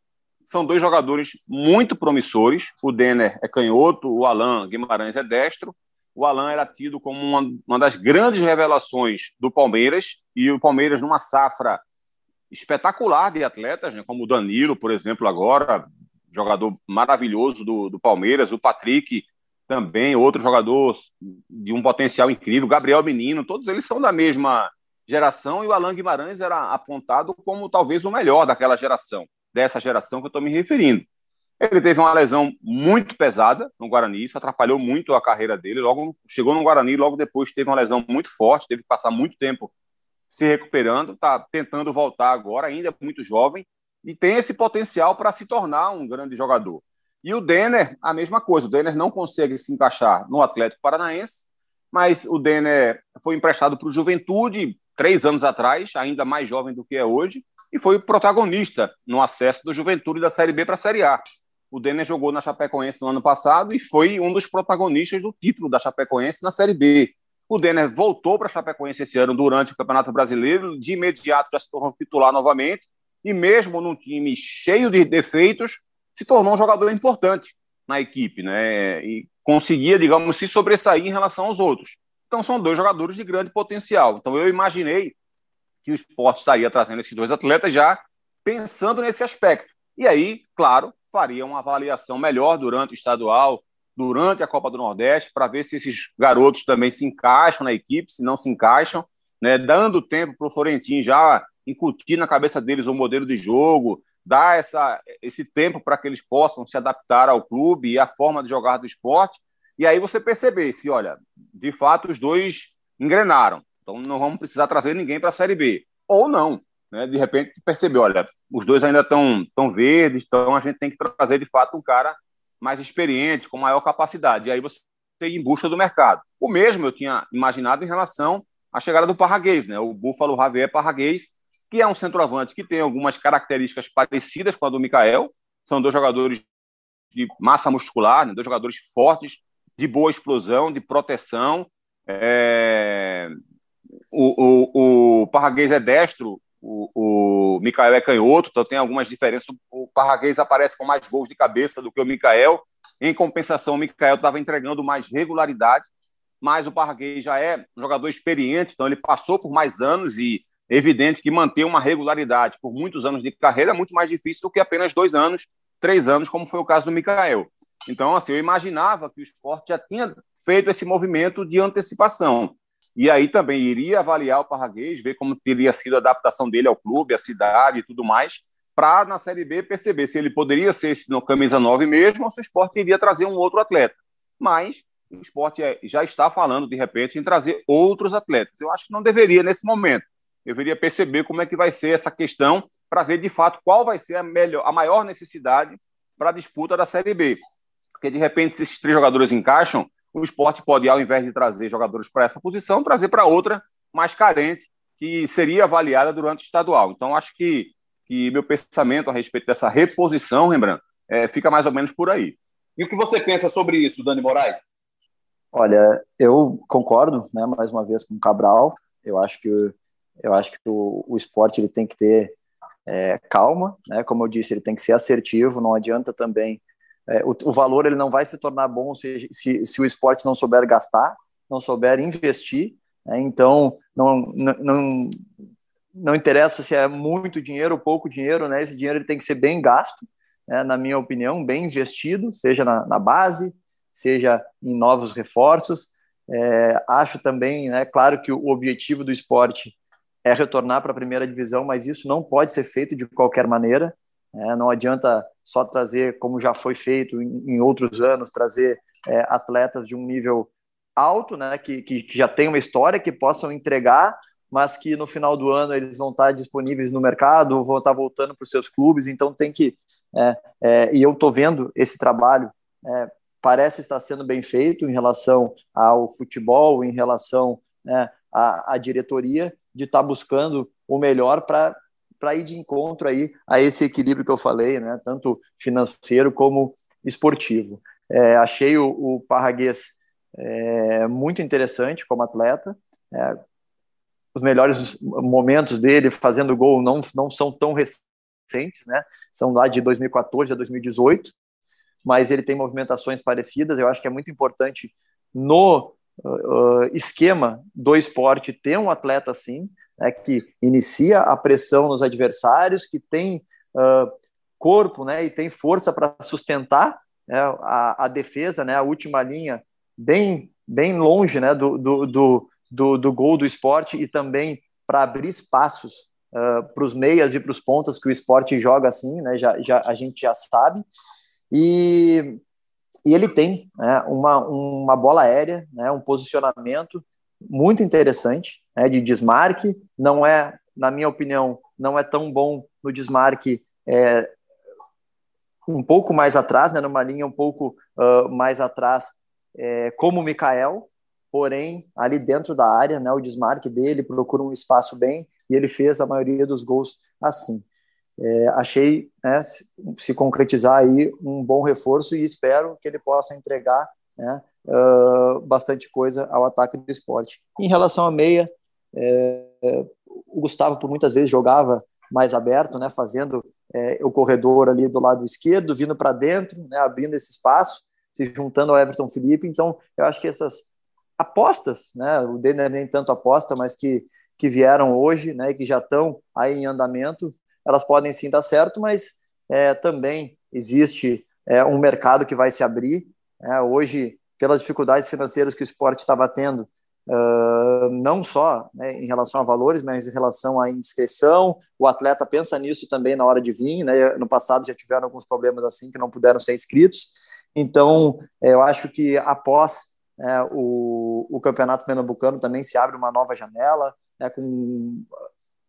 são dois jogadores muito promissores. O Denner é canhoto, o Alan Guimarães é destro. O Alan era tido como uma, uma das grandes revelações do Palmeiras, e o Palmeiras, numa safra espetacular de atletas, né, como o Danilo, por exemplo, agora, jogador maravilhoso do, do Palmeiras, o Patrick também, outro jogador de um potencial incrível, Gabriel Menino, todos eles são da mesma geração, e o Alan Guimarães era apontado como talvez o melhor daquela geração dessa geração que eu estou me referindo. Ele teve uma lesão muito pesada no Guarani, isso atrapalhou muito a carreira dele. Logo chegou no Guarani, logo depois teve uma lesão muito forte, teve que passar muito tempo se recuperando, está tentando voltar agora, ainda é muito jovem e tem esse potencial para se tornar um grande jogador. E o Denner, a mesma coisa. O Denner não consegue se encaixar no Atlético Paranaense, mas o Denner foi emprestado para o Juventude três anos atrás, ainda mais jovem do que é hoje, e foi protagonista no acesso do Juventude da Série B para a Série A. O Denner jogou na Chapecoense no ano passado e foi um dos protagonistas do título da Chapecoense na Série B. O Denner voltou para a Chapecoense esse ano durante o Campeonato Brasileiro, de imediato já se tornou titular novamente, e mesmo num time cheio de defeitos, se tornou um jogador importante na equipe, né? E conseguia, digamos, se sobressair em relação aos outros. Então são dois jogadores de grande potencial. Então eu imaginei que o esporte estaria trazendo esses dois atletas já pensando nesse aspecto. E aí, claro, faria uma avaliação melhor durante o estadual, durante a Copa do Nordeste, para ver se esses garotos também se encaixam na equipe, se não se encaixam, né, dando tempo para o Florentino já incutir na cabeça deles o modelo de jogo, dar essa, esse tempo para que eles possam se adaptar ao clube e à forma de jogar do esporte, e aí você perceber se, olha, de fato os dois engrenaram. Então não vamos precisar trazer ninguém para a Série B. Ou não. né, de repente percebeu, olha, os dois ainda estão tão verdes, então a gente tem que trazer de fato um cara mais experiente, com maior capacidade. E aí você tem em busca do mercado. O mesmo eu tinha imaginado em relação à chegada do Parraguês, né? O Búfalo Javier Parraguês, que é um centroavante que tem algumas características parecidas com a do Mikael. São dois jogadores de massa muscular, né? dois jogadores fortes, de boa explosão, de proteção. É... O, o, o Parraguês é destro, o, o Mikael é canhoto, então tem algumas diferenças. O Parraguês aparece com mais gols de cabeça do que o Mikael. Em compensação, o Mikael estava entregando mais regularidade, mas o Parraguês já é um jogador experiente, então ele passou por mais anos e é evidente que manter uma regularidade por muitos anos de carreira é muito mais difícil do que apenas dois anos, três anos, como foi o caso do Mikael. Então, assim, eu imaginava que o esporte já tinha feito esse movimento de antecipação. E aí também iria avaliar o Parraguês, ver como teria sido a adaptação dele ao clube, à cidade e tudo mais, para na Série B perceber se ele poderia ser no camisa 9 mesmo ou se o esporte iria trazer um outro atleta. Mas o esporte é, já está falando, de repente, em trazer outros atletas. Eu acho que não deveria nesse momento. Deveria perceber como é que vai ser essa questão para ver de fato qual vai ser a, melhor, a maior necessidade para a disputa da Série B. Porque de repente, se esses três jogadores encaixam, o esporte pode, ao invés de trazer jogadores para essa posição, trazer para outra mais carente, que seria avaliada durante o estadual. Então, acho que, que meu pensamento a respeito dessa reposição, Rembrandt, é, fica mais ou menos por aí. E o que você pensa sobre isso, Dani Moraes? Olha, eu concordo, né, mais uma vez com o Cabral. Eu acho que eu acho que o, o esporte ele tem que ter é, calma, né? Como eu disse, ele tem que ser assertivo. Não adianta também é, o, o, valor ele não vai se tornar bom se, se, se, o esporte não souber gastar, não souber investir. Né? Então, não, não, não interessa se é muito dinheiro ou pouco dinheiro, né? esse dinheiro ele tem que ser bem gasto, né? na minha opinião, bem investido, seja na, na base, seja em novos reforços. É, acho também, né, claro que o objetivo do esporte é retornar para a primeira divisão, mas isso não pode ser feito de qualquer maneira. É, não adianta só trazer, como já foi feito em, em outros anos, trazer é, atletas de um nível alto, né, que, que, que, já tem uma história, que possam entregar, mas que no final do ano eles vão estar disponíveis no mercado, vão estar voltando para os seus clubes, então tem que. É, é e eu estou vendo esse trabalho, é, parece estar sendo bem feito em relação ao futebol, em relação né, à, à diretoria, de estar buscando o melhor para para ir de encontro aí a esse equilíbrio que eu falei, né, tanto financeiro como esportivo. É, achei o, o Parraguês é, muito interessante como atleta. É, os melhores momentos dele fazendo gol não, não são tão recentes, né? São lá de 2014 a 2018, mas ele tem movimentações parecidas. Eu acho que é muito importante no uh, esquema do esporte ter um atleta assim, né, que inicia a pressão nos adversários, que tem uh, corpo né, e tem força para sustentar né, a, a, defesa, né, a última linha, bem, bem longe né, do, do, do, do, gol do esporte e também para abrir espaços uh, para os meias e para os pontas que o esporte joga assim, né, já, já, a gente já sabe. E, e ele tem né, uma, uma bola aérea, né, um posicionamento muito interessante né, de desmarque. Não é, na minha opinião, não é tão bom no desmarque é, um pouco mais atrás, né, numa linha um pouco uh, mais atrás, é, como o Mikael, porém, ali dentro da área, né, o desmarque dele procura um espaço bem e ele fez a maioria dos gols assim. É, achei né, se, concretizar aí um bom reforço e espero que ele possa entregar né, uh, bastante coisa ao ataque do esporte. Em relação à meia, é, o Gustavo por muitas vezes jogava mais aberto, né, fazendo é, o corredor ali do lado esquerdo, vindo para dentro, né, abrindo esse espaço, se juntando ao Everton Felipe. Então, eu acho que essas apostas, né, o é nem tanto aposta, mas que, que vieram hoje, né, que já estão aí em andamento, elas podem sim dar certo, mas é, também existe é, um mercado que vai se abrir. É, hoje pelas dificuldades financeiras que o esporte estava tendo, uh, não só né, em relação a valores, mas em relação à inscrição. O atleta pensa nisso também na hora de vir. Né? No passado já tiveram alguns problemas assim que não puderam ser inscritos. Então, é, eu acho que após é, o, o campeonato pernambucano também se abre uma nova janela, né, com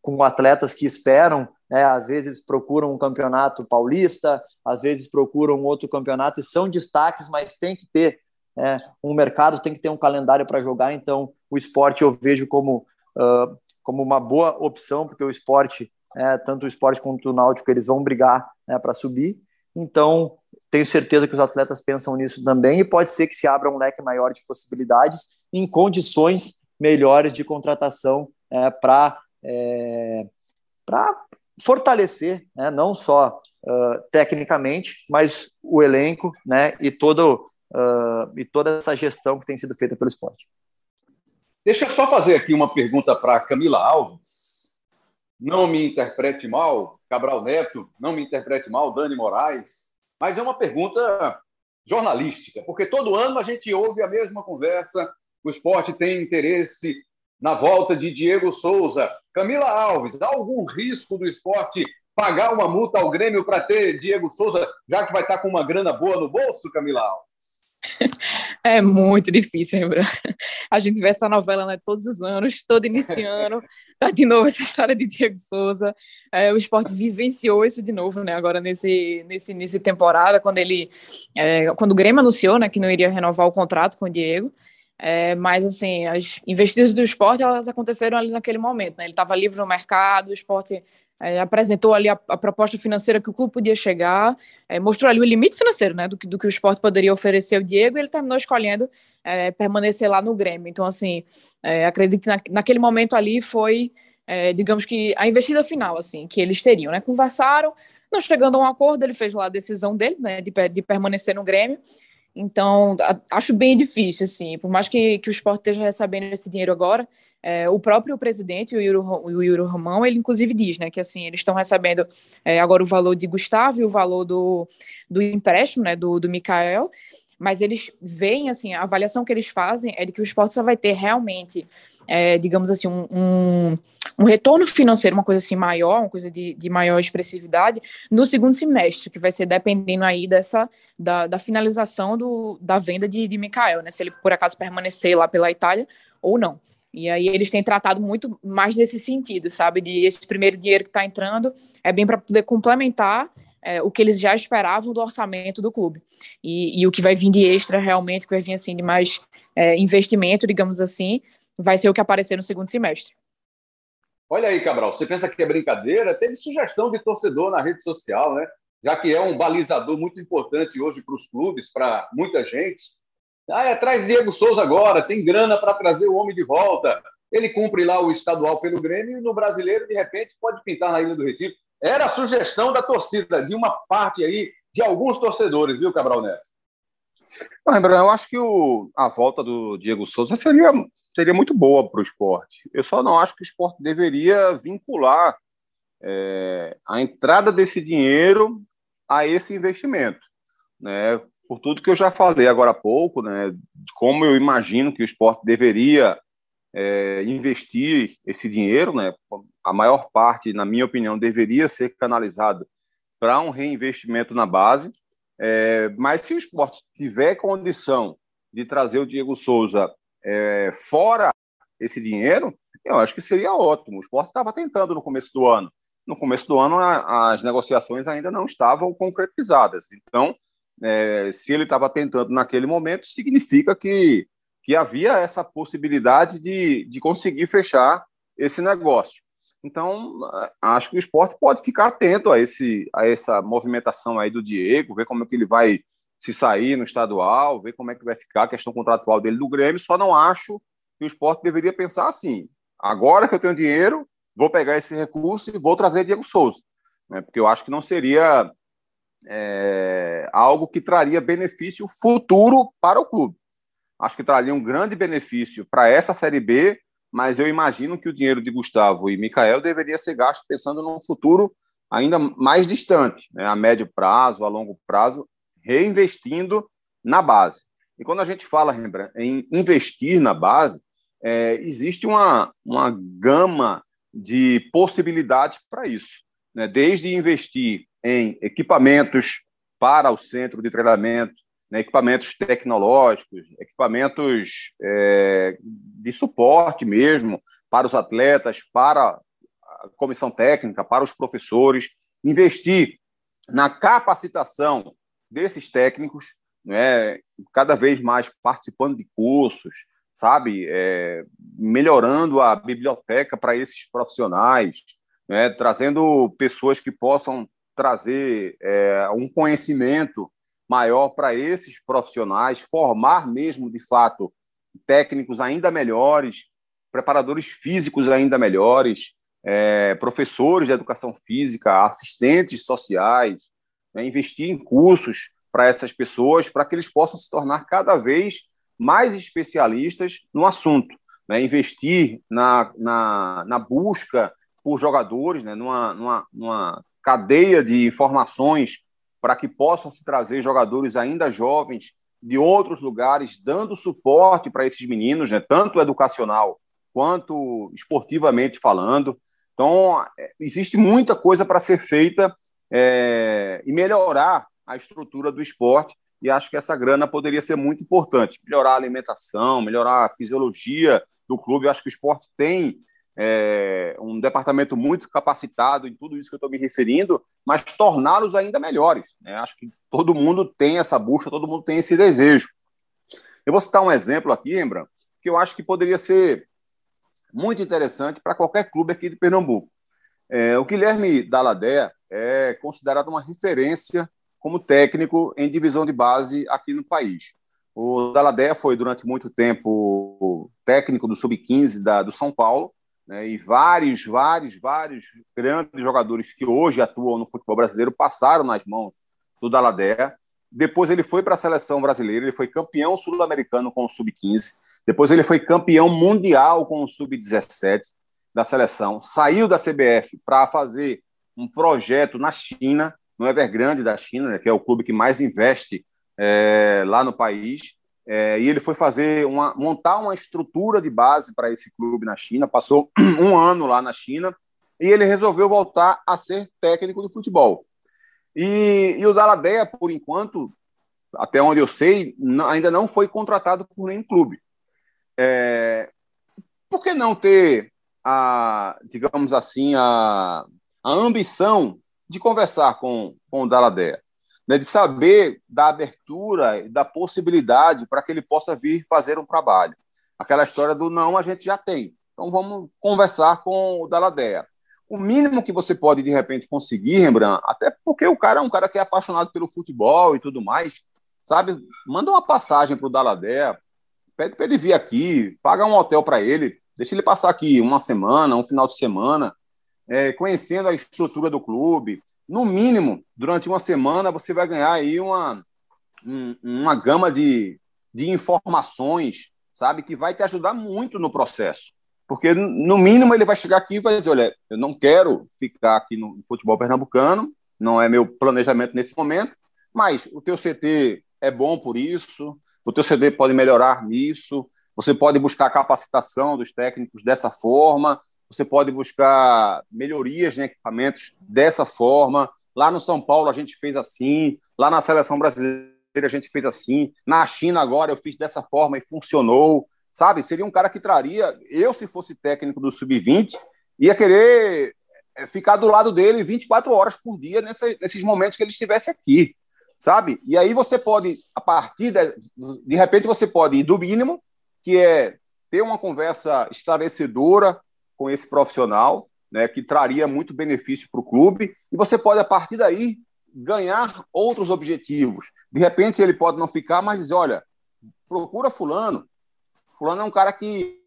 com atletas que esperam, né, às vezes procuram um campeonato paulista, às vezes procuram outro campeonato e são destaques, mas tem que ter é, um mercado, tem que ter um calendário para jogar. Então, o esporte eu vejo como, uh, como uma boa opção, porque o esporte, é, tanto o esporte quanto o náutico, eles vão brigar né, para subir. Então, tenho certeza que os atletas pensam nisso também e pode ser que se abra um leque maior de possibilidades em condições melhores de contratação é, para é, para fortalecer, né, não só uh, tecnicamente, mas o elenco né, e, todo, uh, e toda essa gestão que tem sido feita pelo esporte. Deixa eu só fazer aqui uma pergunta para Camila Alves. Não me interprete mal, Cabral Neto, não me interprete mal, Dani Moraes, mas é uma pergunta jornalística, porque todo ano a gente ouve a mesma conversa, o esporte tem interesse na volta de Diego Souza. Camila Alves, há algum risco do esporte pagar uma multa ao Grêmio para ter Diego Souza, já que vai estar com uma grana boa no bolso, Camila Alves? (laughs) É muito difícil, lembrar. A gente vê essa novela né, todos os anos, todo início de ano, tá de novo essa história de Diego Souza. É, o esporte vivenciou isso de novo, né? Agora nesse nesse nesse temporada, quando ele, é, quando o Grêmio anunciou, né, que não iria renovar o contrato com o Diego. É, mas, assim, as investidas do esporte, elas aconteceram ali naquele momento, né? Ele estava livre no mercado, o esporte é, apresentou ali a, a, proposta financeira que o clube podia chegar, é, mostrou ali o limite financeiro, né? Do que, do que o esporte poderia oferecer ao Diego, e ele terminou escolhendo é, permanecer lá no Grêmio. Então, assim, é, acredito que na, naquele momento ali foi, é, digamos que, a investida final, assim, que eles teriam, né? Conversaram, não chegando a um acordo, ele fez lá a decisão dele, né? De, de permanecer no Grêmio, então, acho bem difícil, assim, por mais que, que o esporte esteja recebendo esse dinheiro agora, é, o próprio presidente, o Yuri, o Yuri Romão, ele inclusive diz, né, que assim, eles estão recebendo é, agora o valor de Gustavo e o valor do, do empréstimo, né, do, do Mikael, mas eles veem, assim, a avaliação que eles fazem é de que o esporte só vai ter realmente, é, digamos assim, um, um, um, retorno financeiro, uma coisa assim maior, uma coisa de, de, maior expressividade, no segundo semestre, que vai ser dependendo aí dessa, da, da finalização do, da venda de, de Mikael, né, se ele por acaso permanecer lá pela Itália ou não. E aí eles têm tratado muito mais desse sentido, sabe? De esse primeiro dinheiro que está entrando é bem para poder complementar é, o que eles já esperavam do orçamento do clube. E, e, o que vai vir de extra realmente, que vai vir assim de mais é, investimento, digamos assim, vai ser o que aparecer no segundo semestre. Olha aí, Cabral, você pensa que é brincadeira? Teve sugestão de torcedor na rede social, né? Já que é um balizador muito importante hoje para os clubes, para muita gente. Ah, é, traz Diego Souza agora, tem grana para trazer o homem de volta. Ele cumpre lá o estadual pelo Grêmio e no brasileiro, de repente, pode pintar na Ilha do Retiro. Era a sugestão da torcida, de uma parte aí, de alguns torcedores, viu, Cabral Neto? Não, eu acho que o, a volta do Diego Souza seria, seria muito boa para o esporte. Eu só não acho que o esporte deveria vincular é, a entrada desse dinheiro a esse investimento. Né? Por tudo que eu já falei agora há pouco, né, como eu imagino que o esporte deveria é, investir esse dinheiro, né? A maior parte, na minha opinião, deveria ser canalizado para um reinvestimento na base. É, mas se o esporte tiver condição de trazer o Diego Souza é, fora esse dinheiro, eu acho que seria ótimo. O esporte estava tentando no começo do ano. No começo do ano, a, as negociações ainda não estavam concretizadas. Então, é, se ele estava tentando naquele momento, significa que que havia essa possibilidade de, de conseguir fechar esse negócio. Então, acho que o esporte pode ficar atento a, esse, a essa movimentação aí do Diego, ver como é que ele vai se sair no estadual, ver como é que vai ficar a questão contratual dele do Grêmio. Só não acho que o esporte deveria pensar assim: agora que eu tenho dinheiro, vou pegar esse recurso e vou trazer Diego Souza. Né? Porque eu acho que não seria é, algo que traria benefício futuro para o clube acho que traria um grande benefício para essa Série B, mas eu imagino que o dinheiro de Gustavo e Mikael deveria ser gasto pensando num futuro ainda mais distante, né, a médio prazo, a longo prazo, reinvestindo na base. E quando a gente fala, Rembrandt, em investir na base, é, existe uma, uma gama de possibilidades para isso. Né? Desde investir em equipamentos para o centro de treinamento, né, equipamentos tecnológicos, equipamentos é, de suporte mesmo para os atletas, para a comissão técnica, para os professores, investir na capacitação desses técnicos, né, cada vez mais participando de cursos, sabe, é, melhorando a biblioteca para esses profissionais, né, trazendo pessoas que possam trazer é, um conhecimento maior para esses profissionais, formar mesmo, de fato, técnicos ainda melhores, preparadores físicos ainda melhores, é, professores de educação física, assistentes sociais, né, investir em cursos para essas pessoas, para que eles possam se tornar cada vez mais especialistas no assunto. Né, investir na, na, na, busca por jogadores, né, numa, numa, numa cadeia de informações para que possam se trazer jogadores ainda jovens de outros lugares, dando suporte para esses meninos, né, tanto educacional quanto esportivamente falando. Então, é, existe muita coisa para ser feita é, e melhorar a estrutura do esporte, e acho que essa grana poderia ser muito importante. Melhorar a alimentação, melhorar a fisiologia do clube. Eu acho que o esporte tem é, um departamento muito capacitado em tudo isso que eu estou me referindo, mas torná-los ainda melhores. Né? Acho que todo mundo tem essa busca, todo mundo tem esse desejo. Eu vou citar um exemplo aqui, Rembrandt, que eu acho que poderia ser muito interessante para qualquer clube aqui de Pernambuco. É, o Guilherme Dalladé é considerado uma referência como técnico em divisão de base aqui no país. O Dalladé foi durante muito tempo técnico do sub-15 do São Paulo, né, e vários, vários, vários grandes jogadores que hoje atuam no futebol brasileiro passaram nas mãos do Dalladé. Depois ele foi para a seleção brasileira, ele foi campeão sul-americano com o sub-15. Depois ele foi campeão mundial com o sub-17 da seleção. Saiu da CBF para fazer um projeto na China, no Evergrande da China, né, que é o clube que mais investe é, lá no país. É, e ele foi fazer uma, montar uma estrutura de base para esse clube na China. Passou (clears throat) um ano lá na China e ele resolveu voltar a ser técnico de futebol. E, e o Daladeia, por enquanto, até onde eu sei, ainda não foi contratado por nenhum clube. É, por que não ter a, digamos assim, a, a ambição de conversar com, com o Daladeia? Né, de saber da abertura, da possibilidade para que ele possa vir fazer um trabalho. Aquela história do não a gente já tem. Então vamos conversar com o Daladeia. O mínimo que você pode de repente conseguir, Rembrandt, até porque o cara é um cara que é apaixonado pelo futebol e tudo mais, sabe? Manda uma passagem para o Daladeia, pede para ele vir aqui, paga um hotel para ele, deixa ele passar aqui uma semana, um final de semana, é, conhecendo a estrutura do clube, no mínimo, durante uma semana, você vai ganhar aí uma, um, uma gama de, de informações, sabe, que vai te ajudar muito no processo. Porque, no mínimo, ele vai chegar aqui e vai dizer: olha, eu não quero ficar aqui no futebol pernambucano, não é meu planejamento nesse momento, mas o teu CT é bom por isso, o teu CT pode melhorar nisso, você pode buscar capacitação dos técnicos dessa forma, você pode buscar melhorias em equipamentos dessa forma. Lá no São Paulo a gente fez assim, lá na seleção brasileira a gente fez assim, na China agora eu fiz dessa forma e funcionou, sabe? Seria um cara que traria, eu se fosse técnico do sub-20, ia querer eh, ficar do lado dele 24 horas por dia nesses momentos que ele estivesse aqui, sabe? E aí você pode, a partir de, de repente você pode ir do mínimo, que é ter uma conversa esclarecedora com esse profissional, né, que traria muito benefício para o clube, e você pode, a partir daí, ganhar outros objetivos. De repente, ele pode não ficar, mas dizer: olha, procura Fulano. Fulano é um cara que,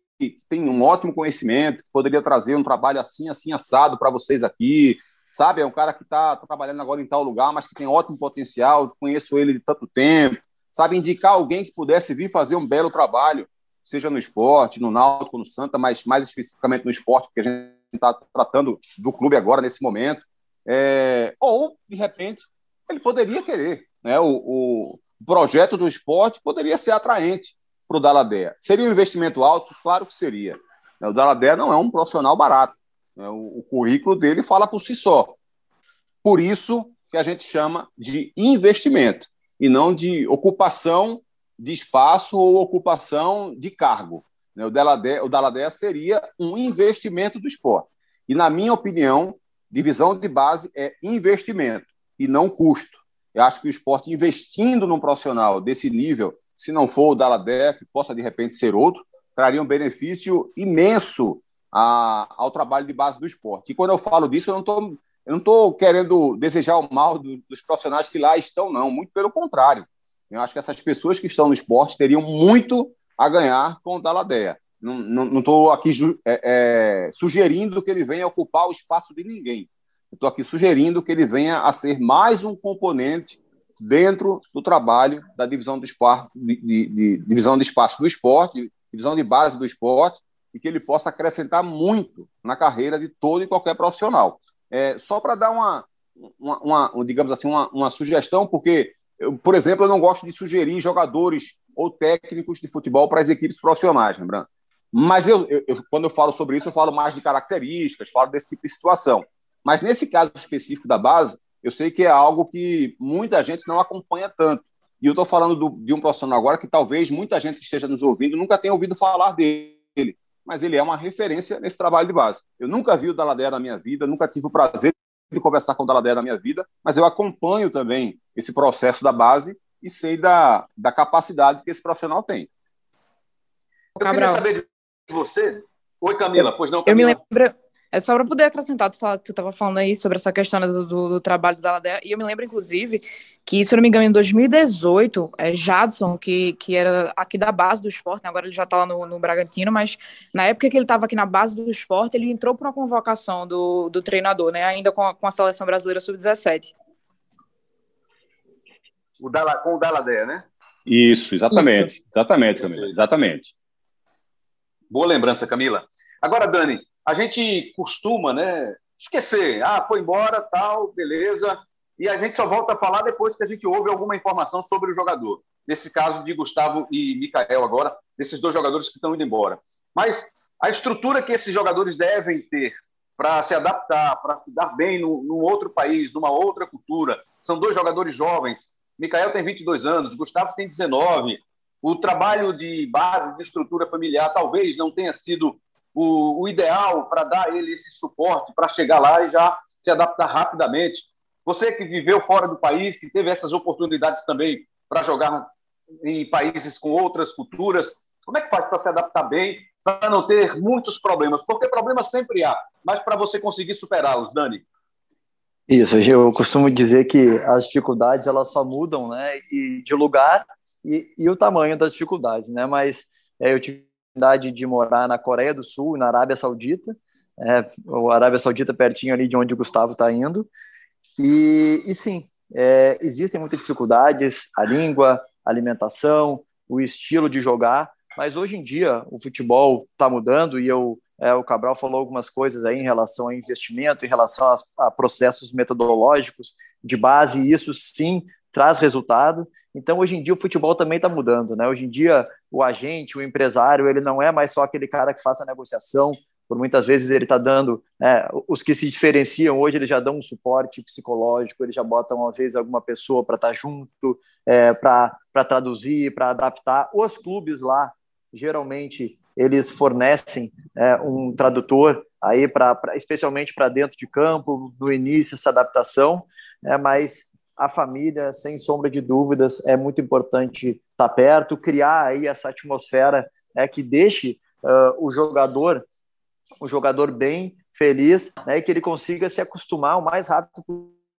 tem um ótimo conhecimento, poderia trazer um trabalho assim, assim, assado para vocês aqui. Sabe, é um cara que está tá trabalhando agora em tal lugar, mas que tem ótimo potencial, conheço ele de tanto tempo. Sabe, indicar alguém que pudesse vir fazer um belo trabalho seja no esporte, no Náutico, no Santa, mas mais especificamente no esporte, porque a gente está tratando do clube agora, nesse momento. É, ou, de repente, ele poderia querer. Né? O, o projeto do esporte poderia ser atraente para o Dalabé. Seria um investimento alto? Claro que seria. O Dalabé não é um profissional barato. Né? O, o currículo dele fala por si só. Por isso que a gente chama de investimento e não de ocupação de espaço ou ocupação de cargo. Né? O Daladé, o Daladé seria um investimento do esporte. E, na minha opinião, divisão de base é investimento e não custo. Eu acho que o esporte investindo num profissional desse nível, se não for o Daladé, que possa de repente ser outro, traria um benefício imenso a, ao trabalho de base do esporte. E quando eu falo disso, eu não estou eu não estou querendo desejar o mal do, dos profissionais que lá estão, não. Muito pelo contrário. Eu acho que essas pessoas que estão no esporte teriam muito a ganhar com o Daladeia. Não estou aqui é, é, sugerindo que ele venha ocupar o espaço de ninguém. Estou aqui sugerindo que ele venha a ser mais um componente dentro do trabalho da divisão, do espaço, de, de, de, divisão de espaço do esporte, divisão de base do esporte, e que ele possa acrescentar muito na carreira de todo e qualquer profissional. É, só para dar uma, uma, uma, digamos assim, uma, uma sugestão, porque, eu, por exemplo, eu não gosto de sugerir jogadores ou técnicos de futebol para as equipes profissionais, lembrando. Mas eu, eu, quando eu falo sobre isso, eu falo mais de características, falo desse tipo de situação. Mas nesse caso específico da base, eu sei que é algo que muita gente não acompanha tanto. E eu estou falando do, de um profissional agora que talvez muita gente que esteja nos ouvindo nunca tenha ouvido falar dele mas ele é uma referência nesse trabalho de base. Eu nunca vi o Daladeia na minha vida, nunca tive o prazer conversar com o Daladeia na minha vida, mas eu acompanho também esse processo da base e sei da, da capacidade que esse profissional tem. Eu Cabral. queria saber de você. Oi, Camila, pois não, Camila. Eu me lembro, é só para poder acrescentar, tu, fala, tu tava falando aí sobre essa questão do, do, do trabalho da Ladea, e eu me lembro, inclusive, que, se eu não me engano, em 2018, é Jadson, que, que era aqui da base do esporte, né, agora ele já está lá no, no Bragantino, mas na época que ele estava aqui na base do esporte, ele entrou para uma convocação do, do treinador, né, ainda com a, com a seleção brasileira sub-17. O Dala, com o Daladea, né? Isso, exatamente. Isso. Exatamente, Camila. Exatamente. Boa lembrança, Camila. Agora, Dani, a gente costuma né, esquecer. Ah, foi embora, tal, beleza. E a gente só volta a falar depois que a gente ouve alguma informação sobre o jogador. Nesse caso de Gustavo e Mikael agora, desses dois jogadores que estão indo embora. Mas a estrutura que esses jogadores devem ter para se adaptar, para se dar bem no, num outro país, numa outra cultura. São dois jogadores jovens. Mikael tem 22 anos, Gustavo tem 19. O trabalho de base, de estrutura familiar, talvez não tenha sido o, o ideal para dar ele esse suporte para chegar lá e já se adaptar rapidamente. Você que viveu fora do país, que teve essas oportunidades também para jogar em países com outras culturas, como é que faz para se adaptar bem, para não ter muitos problemas? Porque problemas sempre há, mas para você conseguir superá-los, Dani. Isso, eu costumo dizer que as dificuldades elas só mudam, né, e de lugar e, e o tamanho das dificuldades, né? Mas é, eu tive oportunidade de morar na Coreia do Sul, na Arábia Saudita, é, a Arábia Saudita pertinho ali de onde o Gustavo está indo, e, e sim, é, existem muitas dificuldades, a língua, a alimentação, o estilo de jogar, mas hoje em dia o futebol está mudando e eu, é, o Cabral falou algumas coisas aí em relação a investimento, em relação a, a processos metodológicos de base, e isso sim traz resultado. Então, hoje em dia, o futebol também está mudando, né? Hoje em dia, o agente, o empresário, ele não é mais só aquele cara que faz a negociação, por muitas vezes ele está dando, né, os que se diferenciam hoje, eles já dão um suporte psicológico, eles já botam, às vezes, alguma pessoa para estar tá junto, é, para traduzir, para adaptar. Os clubes lá, geralmente, eles fornecem é, um tradutor aí, pra especialmente para dentro de campo, no início, essa adaptação, é, mas a família, sem sombra de dúvidas, é muito importante estar perto, criar aí essa atmosfera é, que deixe uh, o jogador, o jogador bem feliz, né, e que ele consiga se acostumar o mais rápido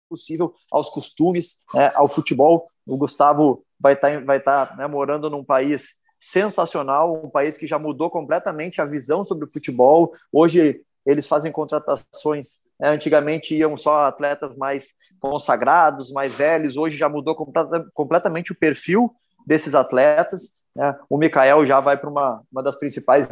possível aos costumes, né, ao futebol. O Gustavo vai estar tá, vai tá, né, morando num país sensacional, um país que já mudou completamente a visão sobre o futebol. Hoje eles fazem contratações. Né, antigamente iam só atletas mais consagrados, mais velhos, hoje já mudou completamente o perfil desses atletas. Né? O Mikael já vai para uma, uma das principais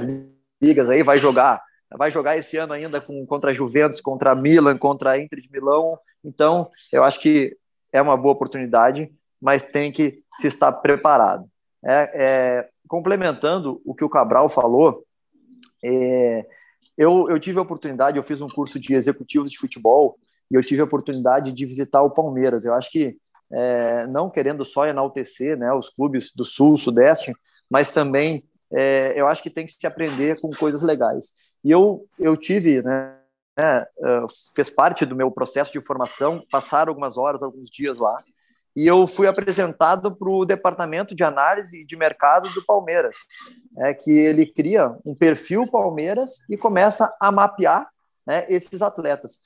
ligas aí, vai jogar, vai jogar esse ano ainda com, contra a Juventus, contra a Milan, contra a Inter de Milão. Então, eu acho que é uma boa oportunidade, mas tem que se estar preparado. É, é, complementando o que o Cabral falou, é, eu, eu tive a oportunidade, eu fiz um curso de executivos de futebol e eu tive a oportunidade de visitar o Palmeiras. Eu acho que, é, não querendo só enaltecer né, os clubes do Sul, Sudeste, mas também é, eu acho que tem que se aprender com coisas legais. E eu, eu tive né, fez parte do meu processo de formação, passaram algumas horas, alguns dias lá, e eu fui apresentado para o departamento de análise de mercado do Palmeiras, é que ele cria um perfil Palmeiras e começa a mapear né, esses atletas.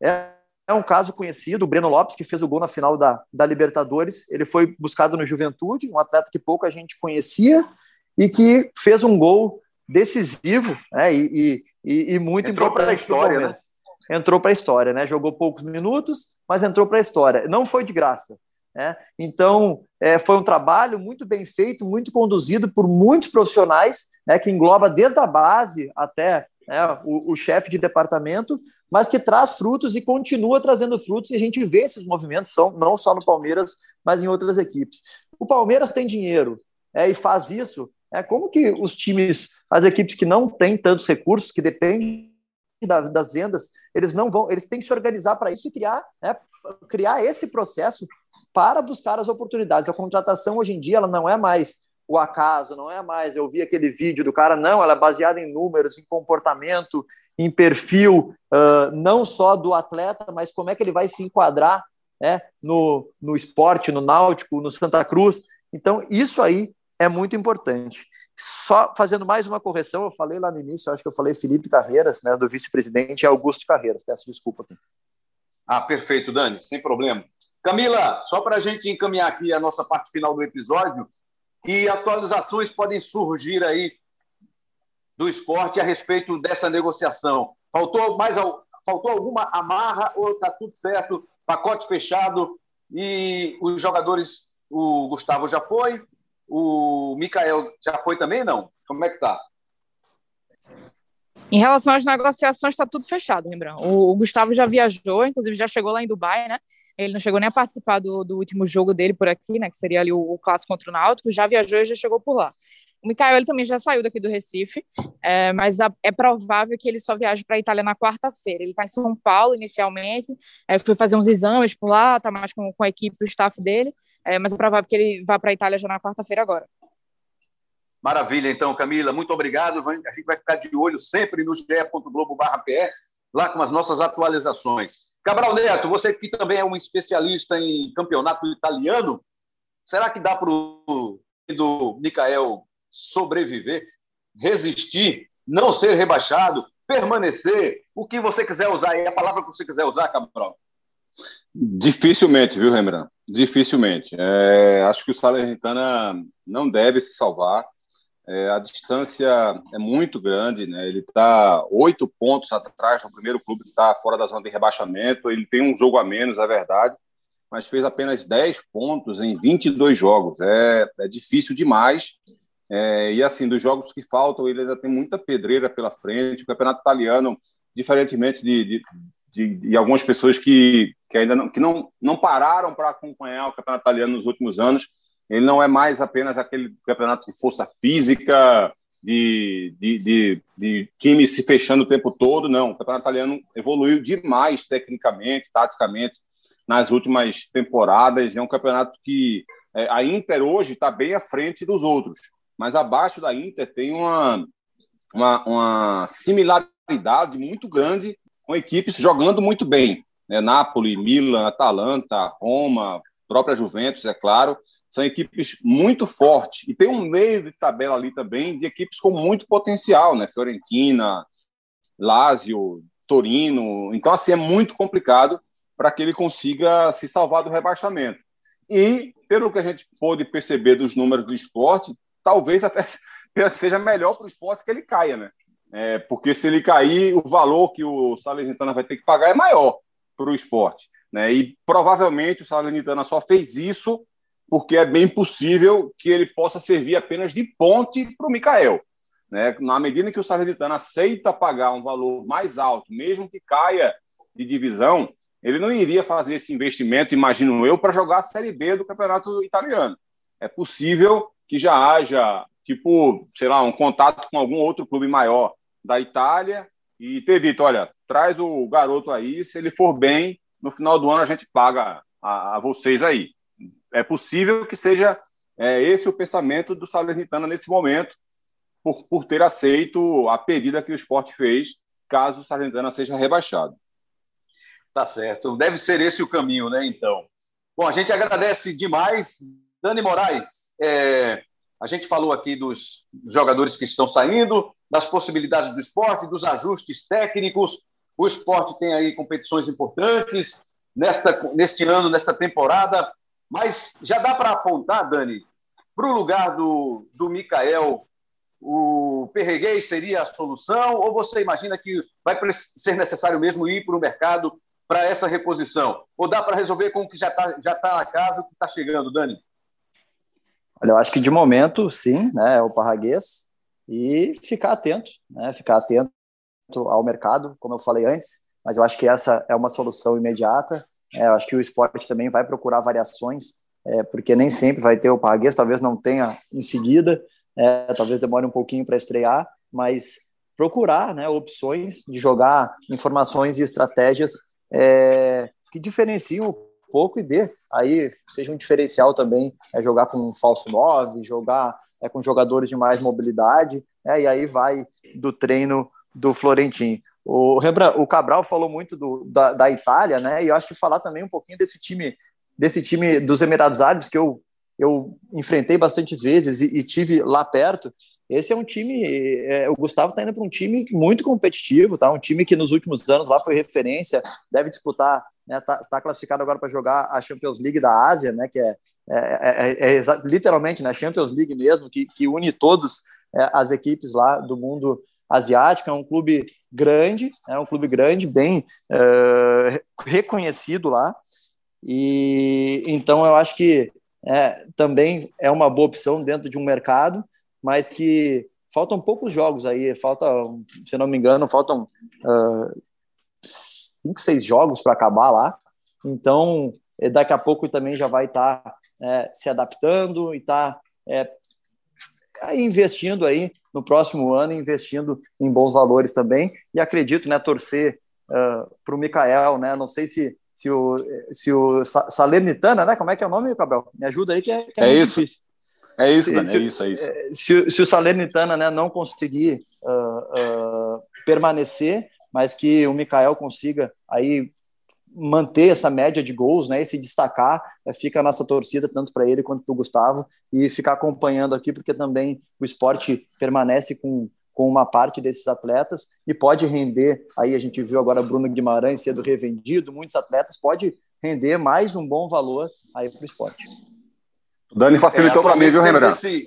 É, é um caso conhecido, o Breno Lopes, que fez o gol na final da, da Libertadores, ele foi buscado no Juventude, um atleta que pouca gente conhecia e que fez um gol decisivo né, e, e, e muito entrou para a história, né? Entrou para a história, né? Jogou poucos minutos, mas entrou para a história. Não foi de graça. Né? Então, é, foi um trabalho muito bem feito, muito conduzido por muitos profissionais, né, que engloba desde a base até né, o, o chefe de departamento, mas que traz frutos e continua trazendo frutos, e a gente vê esses movimentos, são, não só no Palmeiras, mas em outras equipes. O Palmeiras tem dinheiro é, e faz isso. É, como que os times, as equipes que não têm tantos recursos, que dependem das, das vendas, eles não vão, eles têm que se organizar para isso e criar, né, criar esse processo para buscar as oportunidades. A contratação hoje em dia ela não é mais o acaso, não é mais eu vi aquele vídeo do cara, não, ela é baseada em números, em comportamento, em perfil, uh, não só do atleta, mas como é que ele vai se enquadrar né, no, no esporte, no náutico, no Santa Cruz. Então, isso aí é muito importante. Só fazendo mais uma correção, eu falei lá no início, acho que eu falei Felipe Carreiras, né, do vice-presidente, é Augusto Carreiras, peço desculpa. Ah, perfeito, Dani, sem problema. Camila, só para a gente encaminhar aqui a nossa parte final do episódio, que atualizações podem surgir aí do esporte a respeito dessa negociação? Faltou mais faltou alguma amarra ou está tudo certo, pacote fechado e os jogadores, o Gustavo já foi, o Mikael já foi também, não? Como é que está? Em relação às negociações, está tudo fechado, lembrando. O, Gustavo já viajou, inclusive já chegou lá em Dubai, né? Ele não chegou nem a participar do, do último jogo dele por aqui, né? Que seria ali o, o clássico contra o Náutico. Já viajou e já chegou por lá. O Mikael ele também já saiu daqui do Recife, é, mas a, é provável que ele só viaje para a Itália na quarta-feira. Ele está em São Paulo inicialmente, é, foi fazer uns exames por lá, está mais com, com a equipe, o staff dele, é, mas é provável que ele vá para a Itália já na quarta-feira agora. Maravilha, então, Camila, muito obrigado. A gente vai ficar de olho sempre no ge.globo.pe, lá com as nossas atualizações. Cabral Neto, você que também é um especialista em campeonato italiano, será que dá para o do Mikael sobreviver, resistir, não ser rebaixado, permanecer? O que você quiser usar aí, a palavra que você quiser usar, Cabral. Dificilmente, viu, Rembrandt? Dificilmente. É, acho que o Salernitana não deve se salvar. É, a distância é muito grande, né? Ele está oito pontos atrás do primeiro clube que está fora da zona de rebaixamento. Ele tem um jogo a menos, é verdade, mas fez apenas 10 pontos em 22 jogos. É, é difícil demais. É, e assim, dos jogos que faltam, ele ainda tem muita pedreira pela frente. O campeonato italiano, diferentemente de, de, de, de algumas pessoas que, que ainda não, que não, não pararam para acompanhar o campeonato italiano nos últimos anos, ele não é mais apenas aquele campeonato de força física, de, de, de, de time se fechando o tempo todo, não. O campeonato italiano evoluiu demais tecnicamente, taticamente, nas últimas temporadas. É um campeonato que é, a Inter hoje está bem à frente dos outros, mas abaixo da Inter tem uma, uma, uma similaridade muito grande com equipes jogando muito bem. Né? Napoli, Milan, Atalanta, Roma, própria Juventus, é claro são equipes muito fortes. E tem um meio de tabela ali também de equipes com muito potencial, né? Fiorentina, Lazio, Torino. Então, assim, é muito complicado para que ele consiga se salvar do rebaixamento. E, pelo que a gente pôde perceber dos números do esporte, talvez até (laughs) seja melhor para o esporte que ele caia, né? É, porque se ele cair, o valor que o Salernitana vai ter que pagar é maior para o esporte. Né? E provavelmente o Salernitana só fez isso porque é bem possível que ele possa servir apenas de ponte para o Mikael. Né? Na medida que o Salernitano aceita pagar um valor mais alto, mesmo que caia de divisão, ele não iria fazer esse investimento, imagino eu, para jogar a Série B do Campeonato Italiano. É possível que já haja, tipo, sei lá, um contato com algum outro clube maior da Itália e ter dito, olha, traz o garoto aí, se ele for bem, no final do ano a gente paga a, a vocês aí é possível que seja é, esse o pensamento do Salernitana nesse momento, por, por ter aceito a pedida que o esporte fez, caso o Salernitana seja rebaixado. Tá certo. Deve ser esse o caminho, né? Então. Bom, a gente agradece demais. Dani Moraes, é, a gente falou aqui dos jogadores que estão saindo, das possibilidades do esporte, dos ajustes técnicos. O esporte tem aí competições importantes nesta, neste ano, nesta temporada. Mas já dá para apontar, Dani, para o lugar do, do Mikael, o Perreguês seria a solução? Ou você imagina que vai ser necessário mesmo ir para o mercado para essa reposição? Ou dá para resolver com o que já está já tá na casa, o que está chegando, Dani? Olha, eu acho que de momento, sim, né, é o Parraguês, e ficar atento, né, ficar atento ao mercado, como eu falei antes, mas eu acho que essa é uma solução imediata. É, eu acho que o esporte também vai procurar variações, é, porque nem sempre vai ter o Parraguês, talvez não tenha em seguida, é, talvez demore um pouquinho para estrear, mas procurar né, opções de jogar informações e estratégias é, que diferenciam um pouco e dê aí seja um diferencial também é jogar com um falso 9, jogar é, com jogadores de mais mobilidade, é, e aí vai do treino do Florentino. O, o Cabral falou muito do, da, da Itália, né? E eu acho que falar também um pouquinho desse time, desse time dos Emirados Árabes que eu, eu enfrentei bastantes vezes e, e tive lá perto. Esse é um time, é, o Gustavo está indo para um time muito competitivo, tá? Um time que nos últimos anos lá foi referência, deve disputar, né? Tá, tá classificado agora para jogar a Champions League da Ásia, né? Que é, é, é, é literalmente na né? Champions League mesmo, que, que une todas é, as equipes lá do mundo asiático. É um clube grande, é um clube grande, bem é, reconhecido lá. E então eu acho que é, também é uma boa opção dentro de um mercado mas que faltam poucos jogos aí, falta, se não me engano, faltam uh, cinco, seis jogos para acabar lá. Então, daqui a pouco também já vai estar tá, é, se adaptando e está é, investindo aí no próximo ano, investindo em bons valores também. E acredito, né, torcer uh, para o Mikael, né? Não sei se se o, se o Salernitana, né? Como é que é o nome, Cabral? Me ajuda aí que é, que é, é isso. Difícil. É isso, se, é isso, é isso. É, se, se o Salernitana né, não conseguir uh, uh, permanecer, mas que o Mikael consiga aí manter essa média de gols, né, e se destacar, é, fica a nossa torcida tanto para ele quanto para o Gustavo e ficar acompanhando aqui porque também o esporte permanece com com uma parte desses atletas e pode render, aí a gente viu agora Bruno Guimarães sendo revendido, muitos atletas, pode render mais um bom valor aí para o esporte. O Dani facilitou é, para mim, viu, Rembrandt? Esse...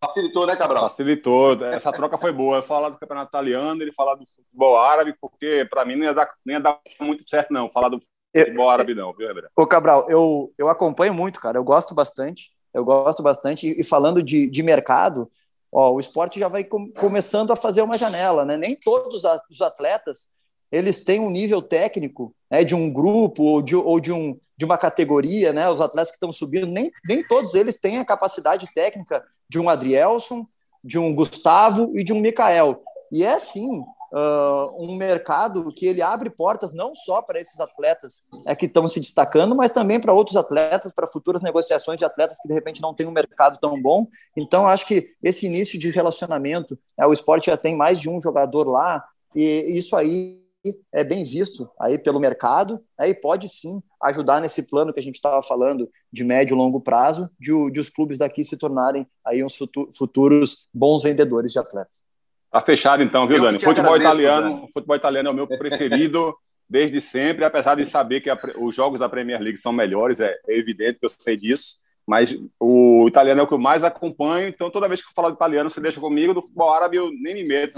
Facilitou, né, Cabral? Facilitou. Essa (laughs) troca foi boa. Eu falar do campeonato italiano, ele falar do futebol árabe, porque para mim não ia, dar, não ia dar muito certo, não, falar do futebol árabe, não, viu, Rembrandt? Ô, Cabral, eu, eu acompanho muito, cara. Eu gosto bastante. Eu gosto bastante. E falando de, de mercado, ó, o esporte já vai com, começando a fazer uma janela, né? Nem todos os atletas eles têm um nível técnico né, de um grupo ou de, ou de um de uma categoria, né? Os atletas que estão subindo, nem, nem todos eles têm a capacidade técnica de um Adrielson, de um Gustavo e de um Mikael. E é sim uh, um mercado que ele abre portas não só para esses atletas é, que estão se destacando, mas também para outros atletas, para futuras negociações de atletas que de repente não têm um mercado tão bom. Então, acho que esse início de relacionamento, é, o esporte já tem mais de um jogador lá, e isso aí é bem visto aí pelo mercado né, e pode sim ajudar nesse plano que a gente estava falando de médio e longo prazo, de, de, os clubes daqui se tornarem aí uns futuros bons vendedores de atletas. Tá fechado então, viu, Dani? Futebol agradeço, italiano, Dani. futebol italiano é o meu preferido (laughs) desde sempre, apesar de saber que a, os jogos da Premier League são melhores, é, é, evidente que eu sei disso, mas o italiano é o que eu mais acompanho, então toda vez que eu falo de italiano, você deixa comigo, do futebol árabe eu nem me meto,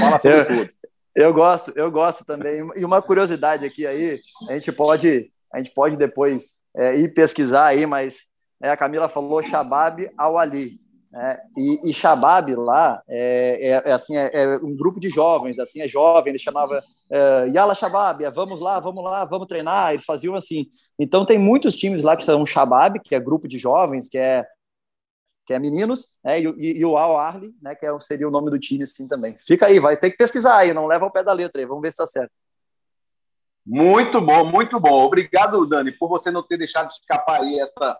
fala sobre (laughs) tudo. Eu gosto, eu gosto também. E uma curiosidade aqui aí, a gente pode, a gente pode depois é, ir pesquisar aí, mas é, a Camila falou Shabab Al-Ali. Né? E, e Shabab lá é, é, é assim, é, é, um grupo de jovens, assim, é jovem, ele chamava é, Yala Shabab, é, vamos lá, vamos lá, vamos treinar, eles faziam assim. Então tem muitos times lá que são Shabab, que é grupo de jovens, que é que é meninos, né, e, e, e, o Al Arli, né, que é, seria o nome do time assim também. Fica aí, vai ter que pesquisar aí, não leva ao pé da letra aí, vamos ver se está certo. Muito bom, muito bom. Obrigado, Dani, por você não ter deixado de escapar aí essa,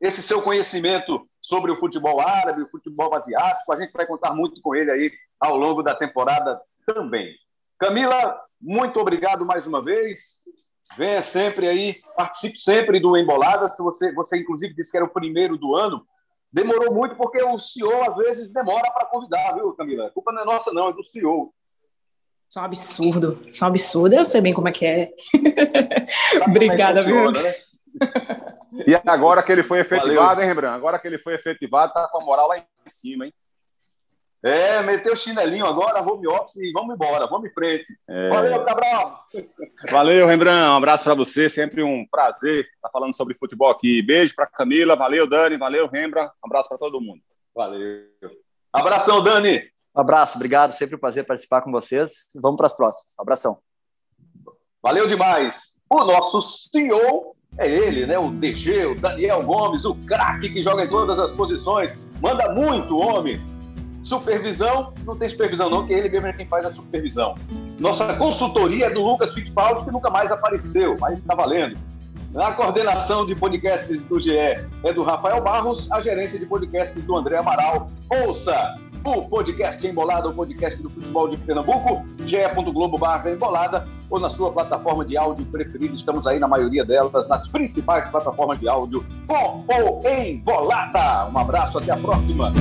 esse seu conhecimento sobre o futebol árabe, o futebol asiático. A gente vai contar muito com ele aí ao longo da temporada também. Camila, muito obrigado mais uma vez. Venha sempre aí, participe sempre do Embolada. Você, você inclusive disse que era o primeiro do ano. Demorou muito porque o CEO às vezes demora para convidar, viu, Camila? A culpa não é nossa, não, é do CEO. Isso é um absurdo, isso é um absurdo. Eu sei bem como é que é. Obrigada, viu? Né? E agora que ele foi efetivado, Valeu. hein, Rembrandt? Agora que ele foi efetivado, tá com a moral lá em cima, hein? É, meteu o chinelinho agora, home office e vamos embora, vamos em frente. É... Valeu, Cabral! Valeu, Rembrandt, um abraço para você, sempre um prazer estar falando sobre futebol aqui. Beijo para Camila, valeu, Dani, valeu, Rembrandt, um abraço para todo mundo. Valeu. Abração, Dani! Um abraço, obrigado, sempre um prazer participar com vocês. Vamos para as próximas. Abração. Valeu demais. O nosso CEO é ele, né? O DG, o Daniel Gomes, o craque que joga em todas as posições. Manda muito, homem. Supervisão, não tem supervisão não, que ele mesmo é quem faz a supervisão. Nossa consultoria é do Lucas Fittipaldi, que nunca mais apareceu, mas está valendo. A coordenação de podcasts do GE é do Rafael Barros, a gerência de podcasts do André Amaral. Ouça o podcast Embolada, o podcast do futebol de Pernambuco, ge.globo embolada, ou na sua plataforma de áudio preferida. Estamos aí na maioria delas, nas principais plataformas de áudio com o Embolada. Um abraço, até a próxima.